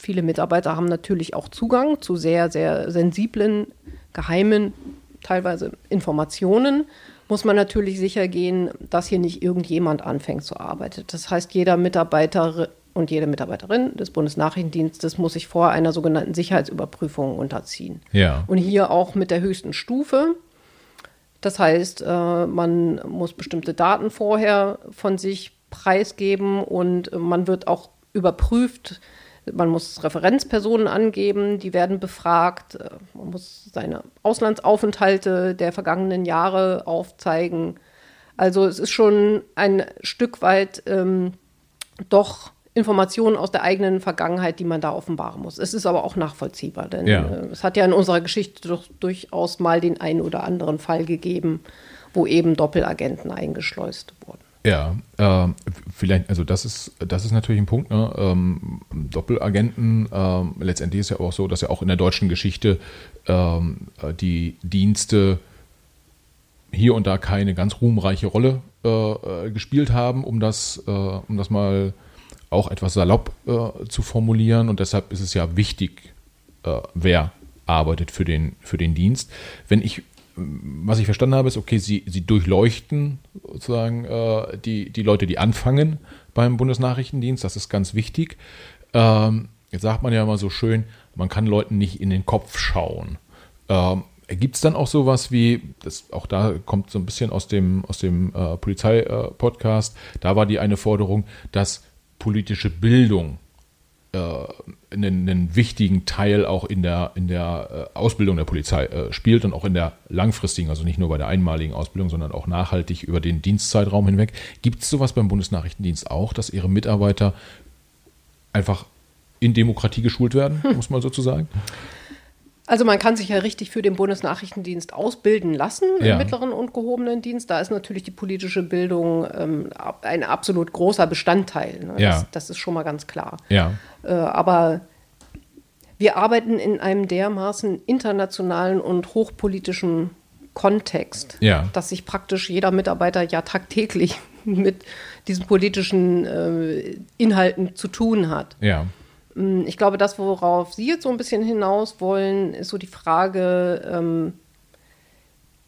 Speaker 1: viele Mitarbeiter haben natürlich auch Zugang zu sehr, sehr sensiblen geheimen, teilweise Informationen, muss man natürlich sicher gehen, dass hier nicht irgendjemand anfängt zu arbeiten. Das heißt, jeder Mitarbeiter und jede Mitarbeiterin des Bundesnachrichtendienstes muss sich vor einer sogenannten Sicherheitsüberprüfung unterziehen.
Speaker 2: Ja.
Speaker 1: Und hier auch mit der höchsten Stufe. Das heißt, äh, man muss bestimmte Daten vorher von sich preisgeben und man wird auch überprüft, man muss Referenzpersonen angeben, die werden befragt. Äh, man muss seine Auslandsaufenthalte der vergangenen Jahre aufzeigen. Also es ist schon ein Stück weit ähm, doch Informationen aus der eigenen Vergangenheit, die man da offenbaren muss. Es ist aber auch nachvollziehbar, denn ja. äh, es hat ja in unserer Geschichte doch durchaus mal den einen oder anderen Fall gegeben, wo eben Doppelagenten eingeschleust wurden.
Speaker 2: Ja, äh, vielleicht, also das ist, das ist natürlich ein Punkt, ne? Ähm, Doppelagenten, äh, letztendlich ist ja auch so, dass ja auch in der deutschen Geschichte ähm, äh, die Dienste hier und da keine ganz ruhmreiche Rolle äh, äh, gespielt haben, um das, äh, um das mal auch etwas salopp zu formulieren. Und deshalb ist es ja wichtig, wer arbeitet für den, für den Dienst. Wenn ich was ich verstanden habe, ist, okay, sie, sie durchleuchten sozusagen äh, die, die Leute, die anfangen beim Bundesnachrichtendienst. Das ist ganz wichtig. Ähm, jetzt sagt man ja immer so schön, man kann Leuten nicht in den Kopf schauen. Ähm, Gibt es dann auch sowas wie, das, auch da kommt so ein bisschen aus dem, aus dem äh, Polizei-Podcast, äh, da war die eine Forderung, dass politische Bildung äh, einen, einen, wichtigen Teil auch in der, in der äh, Ausbildung der Polizei äh, spielt und auch in der langfristigen, also nicht nur bei der einmaligen Ausbildung, sondern auch nachhaltig über den Dienstzeitraum hinweg. Gibt es sowas beim Bundesnachrichtendienst auch, dass ihre Mitarbeiter einfach in Demokratie geschult werden, hm. muss man sozusagen?
Speaker 1: Also man kann sich ja richtig für den Bundesnachrichtendienst ausbilden lassen ja. im mittleren und gehobenen Dienst. Da ist natürlich die politische Bildung ähm, ein absolut großer Bestandteil. Ne? Ja. Das, das, ist schon mal ganz klar.
Speaker 2: Ja.
Speaker 1: Äh, aber wir arbeiten in einem dermaßen internationalen und hochpolitischen Kontext,
Speaker 2: ja.
Speaker 1: dass sich praktisch jeder Mitarbeiter ja tagtäglich mit diesen politischen äh, Inhalten zu tun hat.
Speaker 2: Ja.
Speaker 1: Mm, ich glaube, das, worauf Sie jetzt so ein bisschen hinaus wollen, ist so die Frage ähm,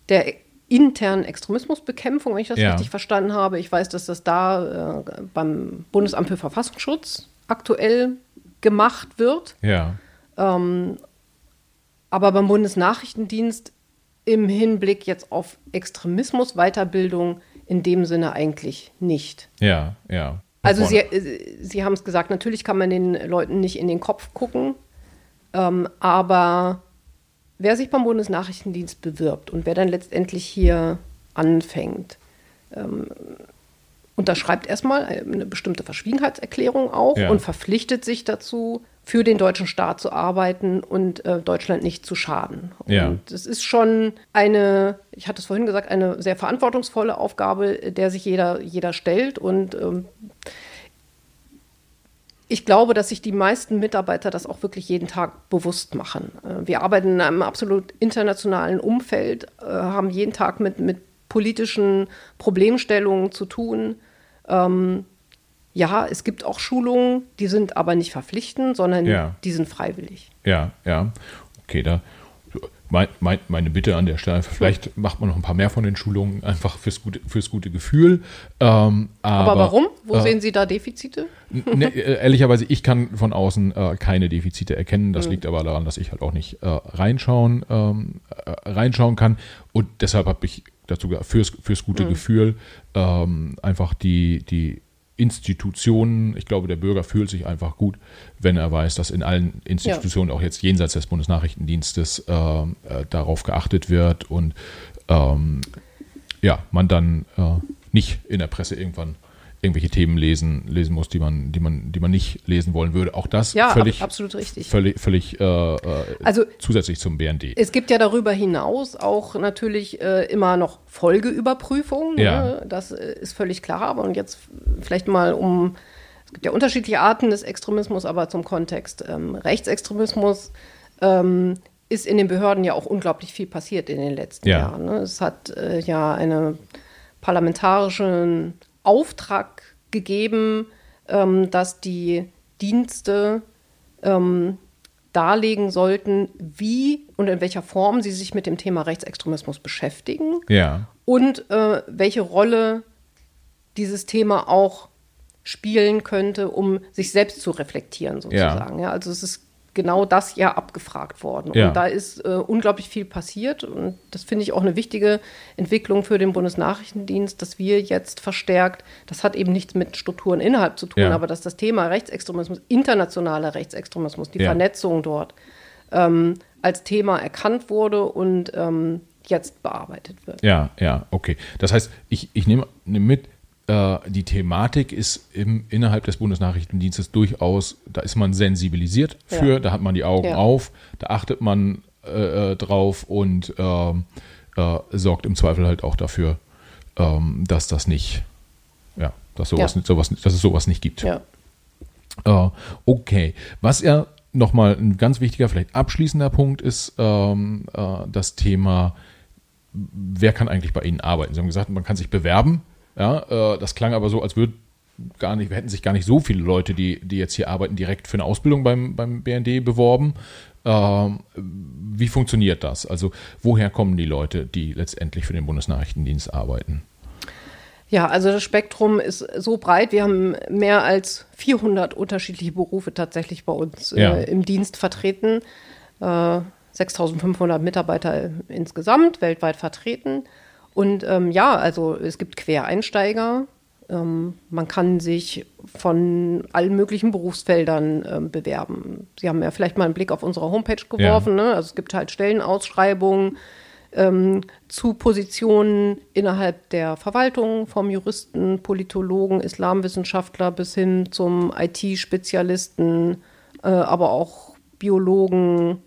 Speaker 1: der internen Extremismusbekämpfung, wenn ich das ja. richtig verstanden habe. Ich weiß, dass das da äh, beim Bundesamt für Verfassungsschutz aktuell gemacht wird.
Speaker 2: Ja.
Speaker 1: Ähm, aber beim Bundesnachrichtendienst im Hinblick jetzt auf Extremismus, Weiterbildung in dem Sinne eigentlich nicht.
Speaker 2: Ja, ja.
Speaker 1: Also Sie, äh, Sie haben es gesagt, natürlich kann man den Leuten nicht in den Kopf gucken, ähm, aber wer sich beim Bundesnachrichtendienst bewirbt und wer dann letztendlich hier anfängt, ähm, unterschreibt erstmal eine bestimmte Verschwiegenheitserklärung auch ja. und verpflichtet sich dazu, für den deutschen Staat zu arbeiten und äh, Deutschland nicht zu schaden.
Speaker 2: Ja.
Speaker 1: Und es ist schon eine, ich hatte es vorhin gesagt, eine sehr verantwortungsvolle Aufgabe, der sich jeder, jeder stellt. Und ähm, ich glaube, dass sich die meisten Mitarbeiter das auch wirklich jeden Tag bewusst machen. Äh, wir arbeiten in einem absolut internationalen Umfeld, äh, haben jeden Tag mit, mit politischen Problemstellungen zu tun. Ähm, ja, es gibt auch Schulungen, die sind aber nicht verpflichtend, sondern ja. die sind freiwillig.
Speaker 2: Ja, ja. Okay, da mein, mein, meine Bitte an der Stelle, vielleicht macht man noch ein paar mehr von den Schulungen, einfach fürs gute, fürs gute Gefühl. Ähm, aber,
Speaker 1: aber, warum? Wo äh, sehen Sie da Defizite?
Speaker 2: Ne, äh, ehrlicherweise, ich kann von außen äh, keine Defizite erkennen. Das mhm. liegt aber daran, dass ich halt auch nicht äh, reinschauen, ähm, äh, reinschauen kann. Und deshalb habe ich dazu fürs, fürs gute mhm. Gefühl ähm, einfach die, die Institutionen, ich glaube, der Bürger fühlt sich einfach gut, wenn er weiß, dass in allen Institutionen, ja. auch jetzt jenseits des Bundesnachrichtendienstes, äh, äh, darauf geachtet wird und ähm, ja, man dann äh, nicht in der Presse irgendwann irgendwelche Themen lesen, lesen muss, die man, die man, die man nicht lesen wollen würde. Auch das
Speaker 1: ja,
Speaker 2: völlig,
Speaker 1: ab, absolut richtig.
Speaker 2: Völlig, völlig äh, äh also, zusätzlich zum BND.
Speaker 1: Es gibt ja darüber hinaus auch natürlich äh, immer noch Folgeüberprüfungen.
Speaker 2: Ja.
Speaker 1: Ne? Das äh, ist völlig klar. Aber und jetzt vielleicht mal um, es gibt ja unterschiedliche Arten des Extremismus, aber zum Kontext ähm, Rechtsextremismus. Ähm, ist in den Behörden ja auch unglaublich viel passiert in den letzten
Speaker 2: ja.
Speaker 1: Jahren. Ne? Es hat äh, ja eine parlamentarische Auftrag gegeben, ähm, dass die Dienste ähm, darlegen sollten, wie und in welcher Form sie sich mit dem Thema Rechtsextremismus beschäftigen
Speaker 2: ja.
Speaker 1: und äh, welche Rolle dieses Thema auch spielen könnte, um sich selbst zu reflektieren sozusagen. Ja. ja also es ist genau das ja abgefragt worden.
Speaker 2: Ja.
Speaker 1: Und da ist äh, unglaublich viel passiert. Und das finde ich auch eine wichtige Entwicklung für den Bundesnachrichtendienst, dass wir jetzt verstärkt, das hat eben nichts mit Strukturen innerhalb zu tun,
Speaker 2: ja.
Speaker 1: aber dass das Thema Rechtsextremismus, internationaler Rechtsextremismus, die
Speaker 2: ja.
Speaker 1: Vernetzung dort ähm, als Thema erkannt wurde und ähm, jetzt bearbeitet wird.
Speaker 2: Ja, ja, okay. Das heißt, ich, ich nehme nehm mit, die Thematik ist im, innerhalb des Bundesnachrichtendienstes durchaus, da ist man sensibilisiert für, ja. da hat man die Augen ja. auf, da achtet man äh, äh drauf und ähm, äh, sorgt im Zweifel halt auch dafür, ähm, dass das nicht, ja, dass, sowas, ja. sowas, dass es sowas nicht gibt.
Speaker 1: Ja.
Speaker 2: Äh, okay, was ja nochmal ein ganz wichtiger, vielleicht abschließender Punkt ist, ähm, das Thema, wer kann eigentlich bei Ihnen arbeiten? Sie haben gesagt, man kann sich bewerben ja, äh, das klang aber so, als würde gar nicht, wir hätten sich gar nicht so viele Leute, die, die jetzt hier arbeiten, direkt für eine Ausbildung beim, beim BND beworben. Ähm, wie funktioniert das? Also woher kommen die Leute, die letztendlich für den Bundesnachrichtendienst arbeiten?
Speaker 1: Ja, also das Spektrum ist so breit. Wir haben mehr als 400 unterschiedliche Berufe tatsächlich bei uns äh, ja. im Dienst vertreten. Äh, 6500 Mitarbeiter insgesamt weltweit vertreten. Und ähm, ja, also es gibt Quereinsteiger. Ähm, man kann sich von allen möglichen Berufsfeldern ähm, bewerben. Sie haben ja vielleicht mal einen Blick auf unsere Homepage geworfen. Ja. Ne? Also es gibt halt Stellenausschreibungen ähm, zu Positionen innerhalb der Verwaltung, vom Juristen, Politologen, Islamwissenschaftler bis hin zum IT-Spezialisten, äh, aber auch Biologen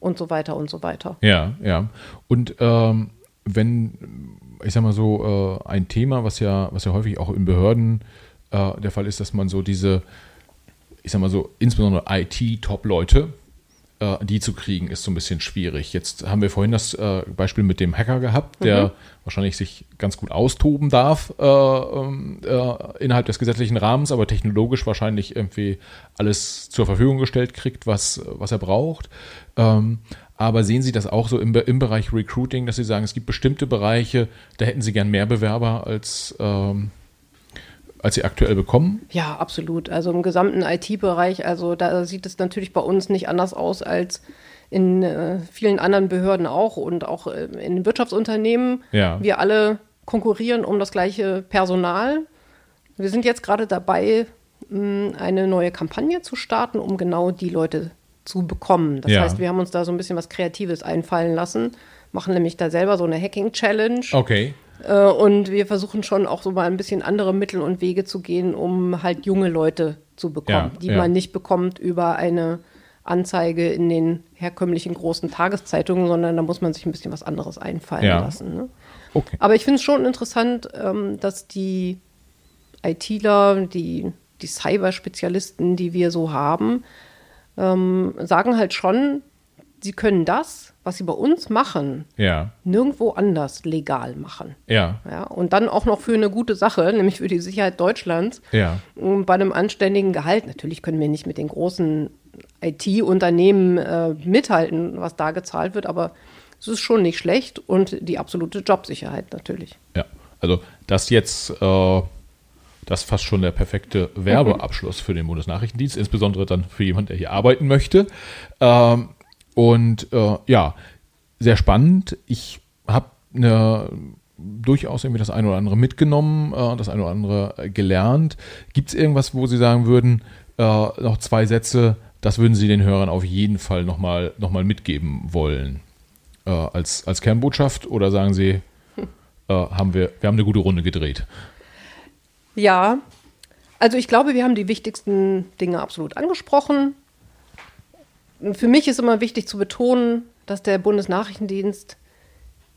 Speaker 1: und so weiter und so weiter.
Speaker 2: Ja, ja. Und ähm, wenn, ich sag mal so, äh, ein Thema, was ja, was ja häufig auch in Behörden äh, der Fall ist, dass man so diese, ich sag mal so, insbesondere IT-Top-Leute, äh, die zu kriegen, ist so ein bisschen schwierig. Jetzt haben wir vorhin das äh, Beispiel mit dem Hacker gehabt, der mhm. wahrscheinlich sich ganz gut austoben darf äh, ähm, äh, innerhalb des gesetzlichen Rahmens, aber technologisch wahrscheinlich irgendwie alles zur Verfügung gestellt kriegt, was, was er braucht. Ähm, aber sehen Sie das auch so im, im Bereich Recruiting, dass Sie sagen, es gibt bestimmte Bereiche, da hätten Sie gern mehr Bewerber als, ähm, als Sie aktuell bekommen?
Speaker 1: Ja, absolut. Also im gesamten IT-Bereich, also da sieht es natürlich bei uns nicht anders aus als in äh, vielen anderen Behörden auch und auch äh, in Wirtschaftsunternehmen.
Speaker 2: Ja.
Speaker 1: Wir alle konkurrieren um das gleiche Personal. Wir sind jetzt gerade dabei, mh, eine neue Kampagne zu starten, um genau die Leute zu bekommen. Das
Speaker 2: ja.
Speaker 1: heißt, wir haben uns da so ein bisschen was Kreatives einfallen lassen, machen nämlich da selber so eine Hacking-Challenge.
Speaker 2: Okay.
Speaker 1: Äh, und wir versuchen schon auch so mal ein bisschen andere Mittel und Wege zu gehen, um halt junge Leute zu bekommen,
Speaker 2: ja,
Speaker 1: die
Speaker 2: ja.
Speaker 1: man nicht bekommt über eine Anzeige in den herkömmlichen großen Tageszeitungen, sondern da muss man sich ein bisschen was anderes einfallen lassen. Ne?
Speaker 2: Okay.
Speaker 1: Aber ich finde es schon interessant, ähm, dass die ITler, die, die Cyberspezialisten, die wir so haben, ähm, sagen halt schon, sie können das, was sie bei uns machen,
Speaker 2: ja.
Speaker 1: nirgendwo anders legal machen.
Speaker 2: Ja.
Speaker 1: ja. Und dann auch noch für eine gute Sache, nämlich für die Sicherheit Deutschlands.
Speaker 2: Ja.
Speaker 1: Bei einem anständigen Gehalt. Natürlich können wir nicht mit den großen IT-Unternehmen äh, mithalten, was da gezahlt wird, aber es ist schon nicht schlecht und die absolute Jobsicherheit natürlich.
Speaker 2: Ja, also das jetzt, äh, das ist fast schon der perfekte Werbeabschluss für den Bundesnachrichtendienst, insbesondere dann für jemanden, der hier arbeiten möchte. Ähm, und äh, ja, sehr spannend. Ich habe durchaus irgendwie das eine oder andere mitgenommen, äh, das eine oder andere gelernt. Gibt es irgendwas, wo Sie sagen würden, äh, noch zwei Sätze, das würden Sie den Hörern auf jeden Fall nochmal noch mal mitgeben wollen? Als, als Kernbotschaft oder sagen Sie, haben wir, wir haben eine gute Runde gedreht?
Speaker 1: Ja, also ich glaube, wir haben die wichtigsten Dinge absolut angesprochen. Für mich ist immer wichtig zu betonen, dass der Bundesnachrichtendienst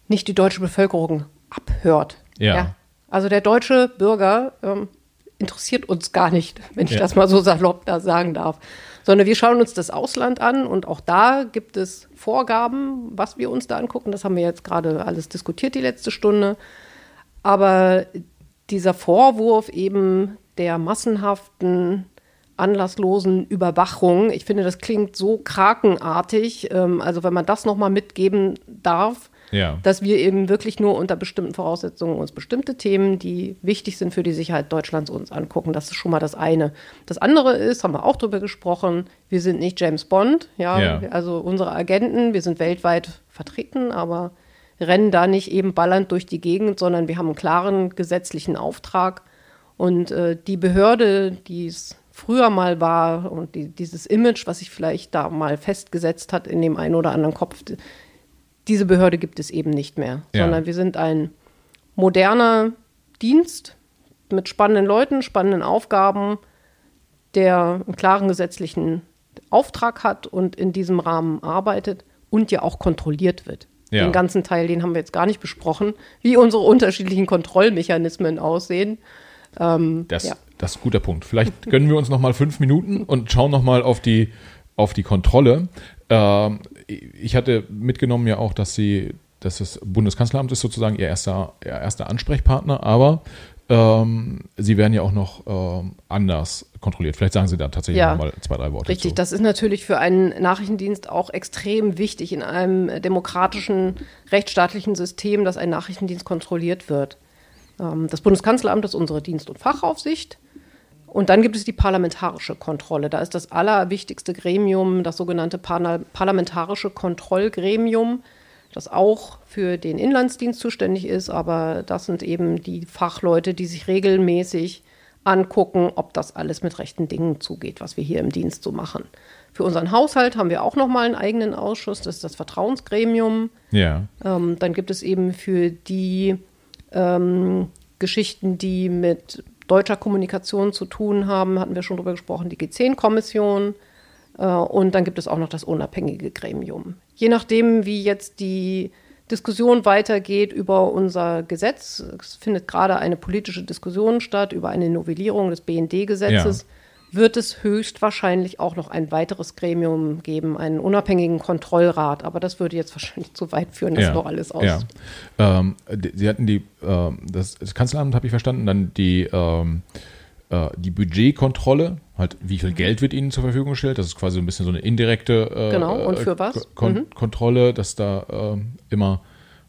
Speaker 1: nicht die deutsche Bevölkerung abhört.
Speaker 2: Ja. ja.
Speaker 1: Also der deutsche Bürger ähm, interessiert uns gar nicht, wenn ich ja. das mal so salopp da sagen darf. Sondern wir schauen uns das Ausland an und auch da gibt es Vorgaben, was wir uns da angucken. Das haben wir jetzt gerade alles diskutiert die letzte Stunde. Aber dieser Vorwurf eben der massenhaften, anlasslosen Überwachung, ich finde, das klingt so krakenartig. Ähm, also wenn man das nochmal mitgeben darf,
Speaker 2: ja.
Speaker 1: dass wir eben wirklich nur unter bestimmten Voraussetzungen uns bestimmte Themen, die wichtig sind für die Sicherheit Deutschlands, uns angucken. Das ist schon mal das eine. Das andere ist, haben wir auch drüber gesprochen, wir sind nicht James Bond, ja, ja. also unsere Agenten, wir sind weltweit vertreten, aber rennen da nicht eben ballernd durch die Gegend, sondern wir haben einen klaren gesetzlichen Auftrag. Und äh, die Behörde, die es früher mal war und die, dieses Image, was sich vielleicht da mal festgesetzt hat in dem einen oder anderen Kopf, diese Behörde gibt es eben nicht mehr, ja. sondern wir sind ein moderner Dienst mit spannenden Leuten, spannenden Aufgaben, der einen klaren gesetzlichen Auftrag hat und in diesem Rahmen arbeitet und ja auch kontrolliert wird. Ja. Den ganzen Teil, den haben wir jetzt gar nicht besprochen, wie unsere unterschiedlichen Kontrollmechanismen aussehen.
Speaker 2: Ähm, das, ja. das ist ein guter Punkt. Vielleicht gönnen wir uns noch mal fünf Minuten und schauen noch mal auf die, auf die Kontrolle. Ähm, ich hatte mitgenommen ja auch, dass sie, dass das Bundeskanzleramt ist sozusagen ihr erster, ihr erster Ansprechpartner, aber ähm, sie werden ja auch noch ähm, anders kontrolliert. Vielleicht sagen Sie da tatsächlich ja, noch mal zwei, drei Worte.
Speaker 1: Richtig, zu. das ist natürlich für einen Nachrichtendienst auch extrem wichtig in einem demokratischen, rechtsstaatlichen System, dass ein Nachrichtendienst kontrolliert wird. Ähm, das Bundeskanzleramt ist unsere Dienst- und Fachaufsicht. Und dann gibt es die parlamentarische Kontrolle. Da ist das allerwichtigste Gremium das sogenannte Parlamentarische Kontrollgremium, das auch für den Inlandsdienst zuständig ist. Aber das sind eben die Fachleute, die sich regelmäßig angucken, ob das alles mit rechten Dingen zugeht, was wir hier im Dienst so machen. Für unseren Haushalt haben wir auch nochmal einen eigenen Ausschuss, das ist das Vertrauensgremium.
Speaker 2: Ja.
Speaker 1: Ähm, dann gibt es eben für die ähm, Geschichten, die mit deutscher Kommunikation zu tun haben, hatten wir schon drüber gesprochen, die G10-Kommission. Äh, und dann gibt es auch noch das unabhängige Gremium. Je nachdem, wie jetzt die Diskussion weitergeht über unser Gesetz, es findet gerade eine politische Diskussion statt über eine Novellierung des BND-Gesetzes. Ja wird es höchstwahrscheinlich auch noch ein weiteres Gremium geben, einen unabhängigen Kontrollrat. Aber das würde jetzt wahrscheinlich zu weit führen, das ja, noch alles aus.
Speaker 2: Ja. Ähm, Sie hatten die, äh, das, das Kanzleramt, habe ich verstanden, dann die, ähm, äh, die Budgetkontrolle, halt wie viel Geld wird Ihnen zur Verfügung gestellt. Das ist quasi so ein bisschen so eine indirekte
Speaker 1: äh, genau, und für was?
Speaker 2: Kon mhm. Kontrolle, dass da ähm, immer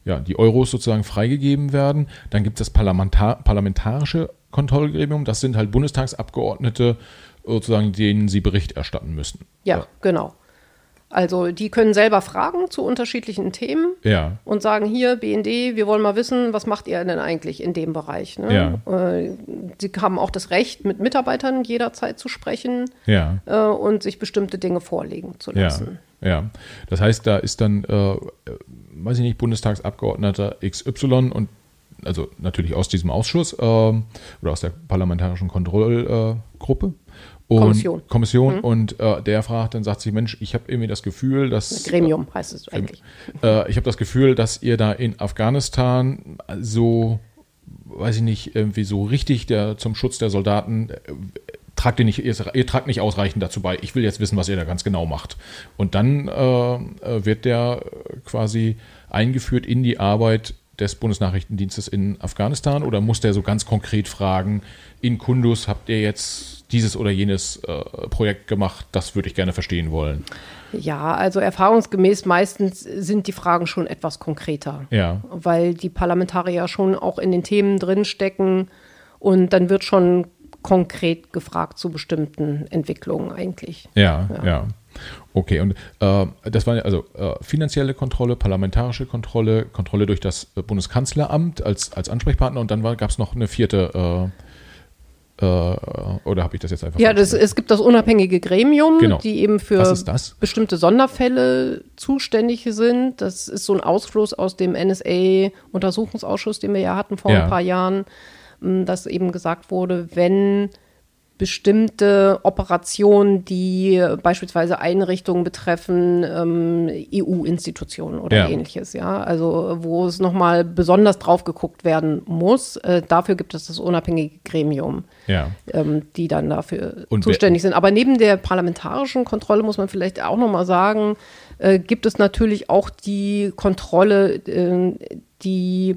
Speaker 2: ja, die Euros sozusagen freigegeben werden. Dann gibt es das Parlamentar parlamentarische Kontrollgremium, das sind halt Bundestagsabgeordnete, sozusagen, denen sie Bericht erstatten müssen.
Speaker 1: Ja, ja, genau. Also die können selber fragen zu unterschiedlichen Themen
Speaker 2: ja.
Speaker 1: und sagen, hier BND, wir wollen mal wissen, was macht ihr denn eigentlich in dem Bereich?
Speaker 2: Ne?
Speaker 1: Ja. Äh, sie haben auch das Recht, mit Mitarbeitern jederzeit zu sprechen
Speaker 2: ja.
Speaker 1: Äh, und sich bestimmte Dinge vorlegen zu lassen.
Speaker 2: Ja, das heißt, da ist dann, äh, weiß ich nicht, Bundestagsabgeordneter XY und also natürlich aus diesem Ausschuss äh, oder aus der parlamentarischen Kontrollgruppe und
Speaker 1: Kommission.
Speaker 2: Kommission mhm. und äh, der fragt, dann sagt sich, Mensch, ich habe irgendwie das Gefühl, dass.
Speaker 1: Gremium äh, heißt es eigentlich.
Speaker 2: Äh, ich habe das Gefühl, dass ihr da in Afghanistan so, weiß ich nicht, irgendwie so richtig der, zum Schutz der Soldaten äh, tragt ihr nicht, ihr, ihr, tragt nicht ausreichend dazu bei. Ich will jetzt wissen, was ihr da ganz genau macht. Und dann äh, äh, wird der quasi eingeführt in die Arbeit des Bundesnachrichtendienstes in Afghanistan oder muss der so ganz konkret fragen, in Kundus habt ihr jetzt dieses oder jenes äh, Projekt gemacht, das würde ich gerne verstehen wollen.
Speaker 1: Ja, also erfahrungsgemäß meistens sind die Fragen schon etwas konkreter.
Speaker 2: Ja.
Speaker 1: Weil die Parlamentarier schon auch in den Themen drinstecken und dann wird schon konkret gefragt zu bestimmten Entwicklungen eigentlich.
Speaker 2: Ja, ja. ja. Okay, und äh, das war also äh, finanzielle Kontrolle, parlamentarische Kontrolle, Kontrolle durch das Bundeskanzleramt als, als Ansprechpartner und dann gab es noch eine vierte äh, oder habe ich das jetzt einfach
Speaker 1: Ja, das, es gibt das unabhängige Gremium,
Speaker 2: genau.
Speaker 1: die eben für bestimmte Sonderfälle zuständig sind. Das ist so ein Ausfluss aus dem NSA-Untersuchungsausschuss, den wir ja hatten vor ja. ein paar Jahren, dass eben gesagt wurde, wenn bestimmte Operationen, die beispielsweise Einrichtungen betreffen, ähm, EU-Institutionen oder ja. ähnliches, ja. Also wo es nochmal besonders drauf geguckt werden muss. Äh, dafür gibt es das unabhängige Gremium,
Speaker 2: ja.
Speaker 1: ähm, die dann dafür Und zuständig sind. Aber neben der parlamentarischen Kontrolle muss man vielleicht auch nochmal sagen, äh, gibt es natürlich auch die Kontrolle, äh, die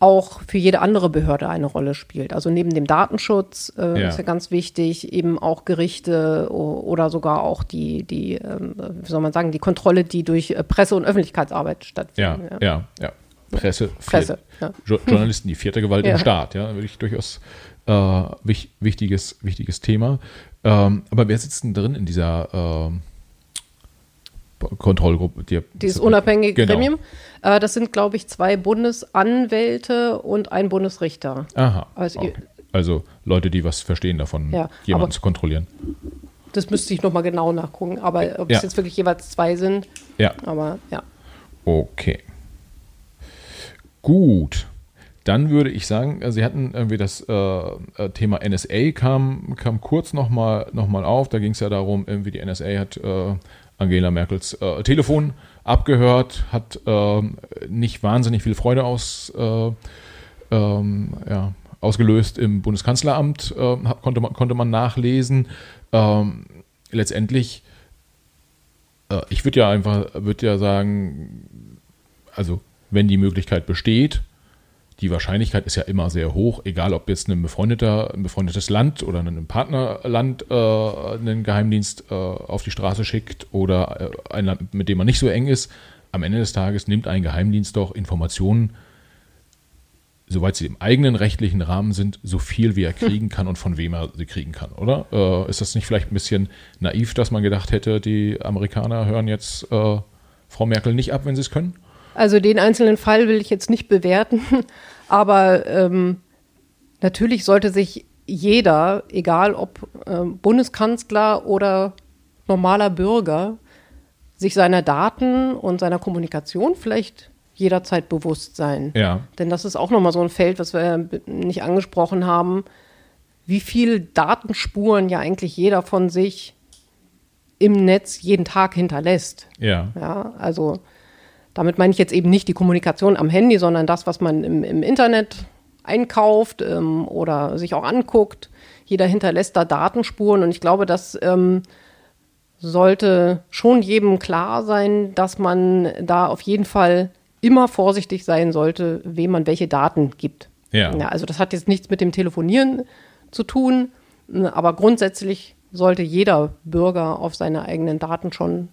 Speaker 1: auch für jede andere Behörde eine Rolle spielt. Also neben dem Datenschutz äh, ja. ist ja ganz wichtig, eben auch Gerichte oder sogar auch die, die ähm, wie soll man sagen, die Kontrolle, die durch äh, Presse- und Öffentlichkeitsarbeit stattfindet.
Speaker 2: Ja, ja, ja. Presse,
Speaker 1: Presse ja.
Speaker 2: Journalisten, die vierte Gewalt ja. im Staat, ja, wirklich durchaus äh, wichtiges, wichtiges Thema. Ähm, aber wer sitzt denn drin in dieser äh, Kontrollgruppe.
Speaker 1: Die, Dieses unabhängige genau. Gremium. Äh, das sind, glaube ich, zwei Bundesanwälte und ein Bundesrichter.
Speaker 2: Aha. Also, okay. also Leute, die was verstehen davon, ja, jemanden zu kontrollieren.
Speaker 1: Das müsste ich nochmal genau nachgucken. Aber ob ja. es jetzt wirklich jeweils zwei sind.
Speaker 2: Ja.
Speaker 1: Aber ja.
Speaker 2: Okay. Gut. Dann würde ich sagen, äh, Sie hatten irgendwie das äh, äh Thema NSA kam, kam kurz nochmal noch mal auf. Da ging es ja darum, irgendwie die NSA hat äh, Angela Merkels äh, Telefon abgehört, hat äh, nicht wahnsinnig viel Freude aus, äh, ähm, ja, ausgelöst im Bundeskanzleramt, äh, konnte, man, konnte man nachlesen. Ähm, letztendlich, äh, ich würde ja einfach, würde ja sagen, also wenn die Möglichkeit besteht, die Wahrscheinlichkeit ist ja immer sehr hoch, egal ob jetzt ein, befreundeter, ein befreundetes Land oder ein Partnerland äh, einen Geheimdienst äh, auf die Straße schickt oder äh, ein Land, mit dem man nicht so eng ist. Am Ende des Tages nimmt ein Geheimdienst doch Informationen, soweit sie im eigenen rechtlichen Rahmen sind, so viel wie er kriegen kann und von wem er sie kriegen kann, oder? Äh, ist das nicht vielleicht ein bisschen naiv, dass man gedacht hätte, die Amerikaner hören jetzt äh, Frau Merkel nicht ab, wenn sie es können?
Speaker 1: Also den einzelnen Fall will ich jetzt nicht bewerten, aber ähm, natürlich sollte sich jeder, egal ob äh, Bundeskanzler oder normaler Bürger, sich seiner Daten und seiner Kommunikation vielleicht jederzeit bewusst sein.
Speaker 2: Ja.
Speaker 1: Denn das ist auch nochmal so ein Feld, was wir nicht angesprochen haben, wie viel Datenspuren ja eigentlich jeder von sich im Netz jeden Tag hinterlässt.
Speaker 2: Ja.
Speaker 1: Ja, also damit meine ich jetzt eben nicht die Kommunikation am Handy, sondern das, was man im, im Internet einkauft ähm, oder sich auch anguckt. Jeder hinterlässt da Datenspuren und ich glaube, das ähm, sollte schon jedem klar sein, dass man da auf jeden Fall immer vorsichtig sein sollte, wem man welche Daten gibt.
Speaker 2: Ja.
Speaker 1: ja also das hat jetzt nichts mit dem Telefonieren zu tun, aber grundsätzlich sollte jeder Bürger auf seine eigenen Daten schon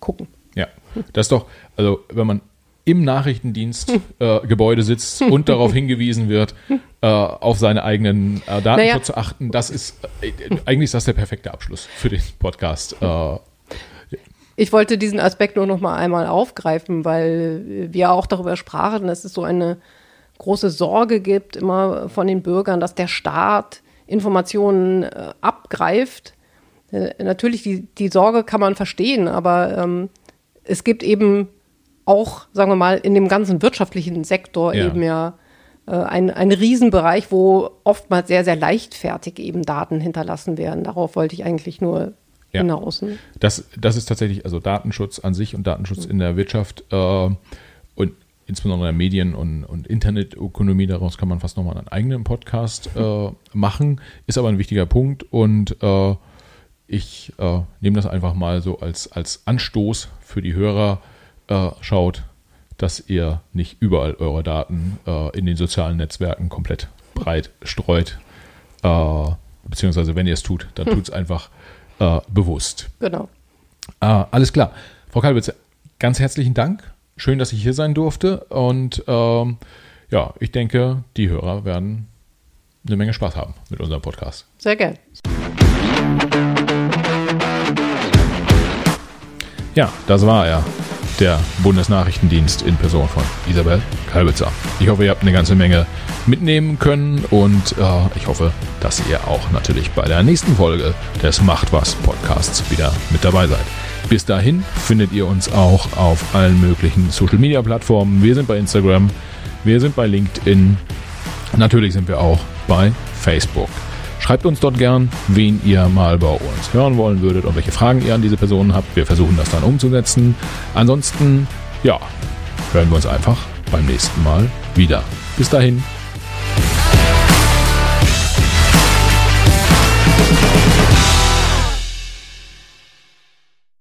Speaker 1: gucken.
Speaker 2: Ja, das ist doch, also wenn man im Nachrichtendienstgebäude äh, sitzt und darauf hingewiesen wird, äh, auf seine eigenen äh, Datenschutz naja. zu achten, das ist, äh, eigentlich ist das der perfekte Abschluss für den Podcast. Äh.
Speaker 1: ich wollte diesen Aspekt nur noch mal einmal aufgreifen, weil wir auch darüber sprachen, dass es so eine große Sorge gibt, immer von den Bürgern, dass der Staat Informationen äh, abgreift. natürlich, die, die Sorge kann man verstehen, aber ähm, es gibt eben auch, sagen wir mal, in dem ganzen wirtschaftlichen Sektor ja. eben ja äh, ein, ein Riesenbereich, wo oftmals sehr, sehr leichtfertig eben Daten hinterlassen werden. Darauf wollte ich eigentlich nur ja. hinaus. Ne?
Speaker 2: Das, das ist tatsächlich, also Datenschutz an sich und Datenschutz in der Wirtschaft äh, und insbesondere der Medien- und, und Internetökonomie, daraus kann man fast nochmal einen eigenen Podcast äh, machen, ist aber ein wichtiger Punkt und äh, ich äh, nehme das einfach mal so als, als Anstoß für die Hörer. Äh, schaut, dass ihr nicht überall eure Daten äh, in den sozialen Netzwerken komplett breit streut. Äh, beziehungsweise wenn ihr es tut, dann tut es einfach äh, bewusst.
Speaker 1: Genau.
Speaker 2: Ah, alles klar. Frau Kalbitz, ganz herzlichen Dank. Schön, dass ich hier sein durfte. Und ähm, ja, ich denke, die Hörer werden eine Menge Spaß haben mit unserem Podcast.
Speaker 1: Sehr gern.
Speaker 2: Ja, das war er. Der Bundesnachrichtendienst in Person von Isabel Kalbitzer. Ich hoffe, ihr habt eine ganze Menge mitnehmen können und äh, ich hoffe, dass ihr auch natürlich bei der nächsten Folge des Macht was Podcasts wieder mit dabei seid. Bis dahin findet ihr uns auch auf allen möglichen Social Media Plattformen. Wir sind bei Instagram, wir sind bei LinkedIn, natürlich sind wir auch bei Facebook. Schreibt uns dort gern, wen ihr mal bei uns hören wollen würdet und welche Fragen ihr an diese Personen habt. Wir versuchen das dann umzusetzen. Ansonsten, ja, hören wir uns einfach beim nächsten Mal wieder. Bis dahin,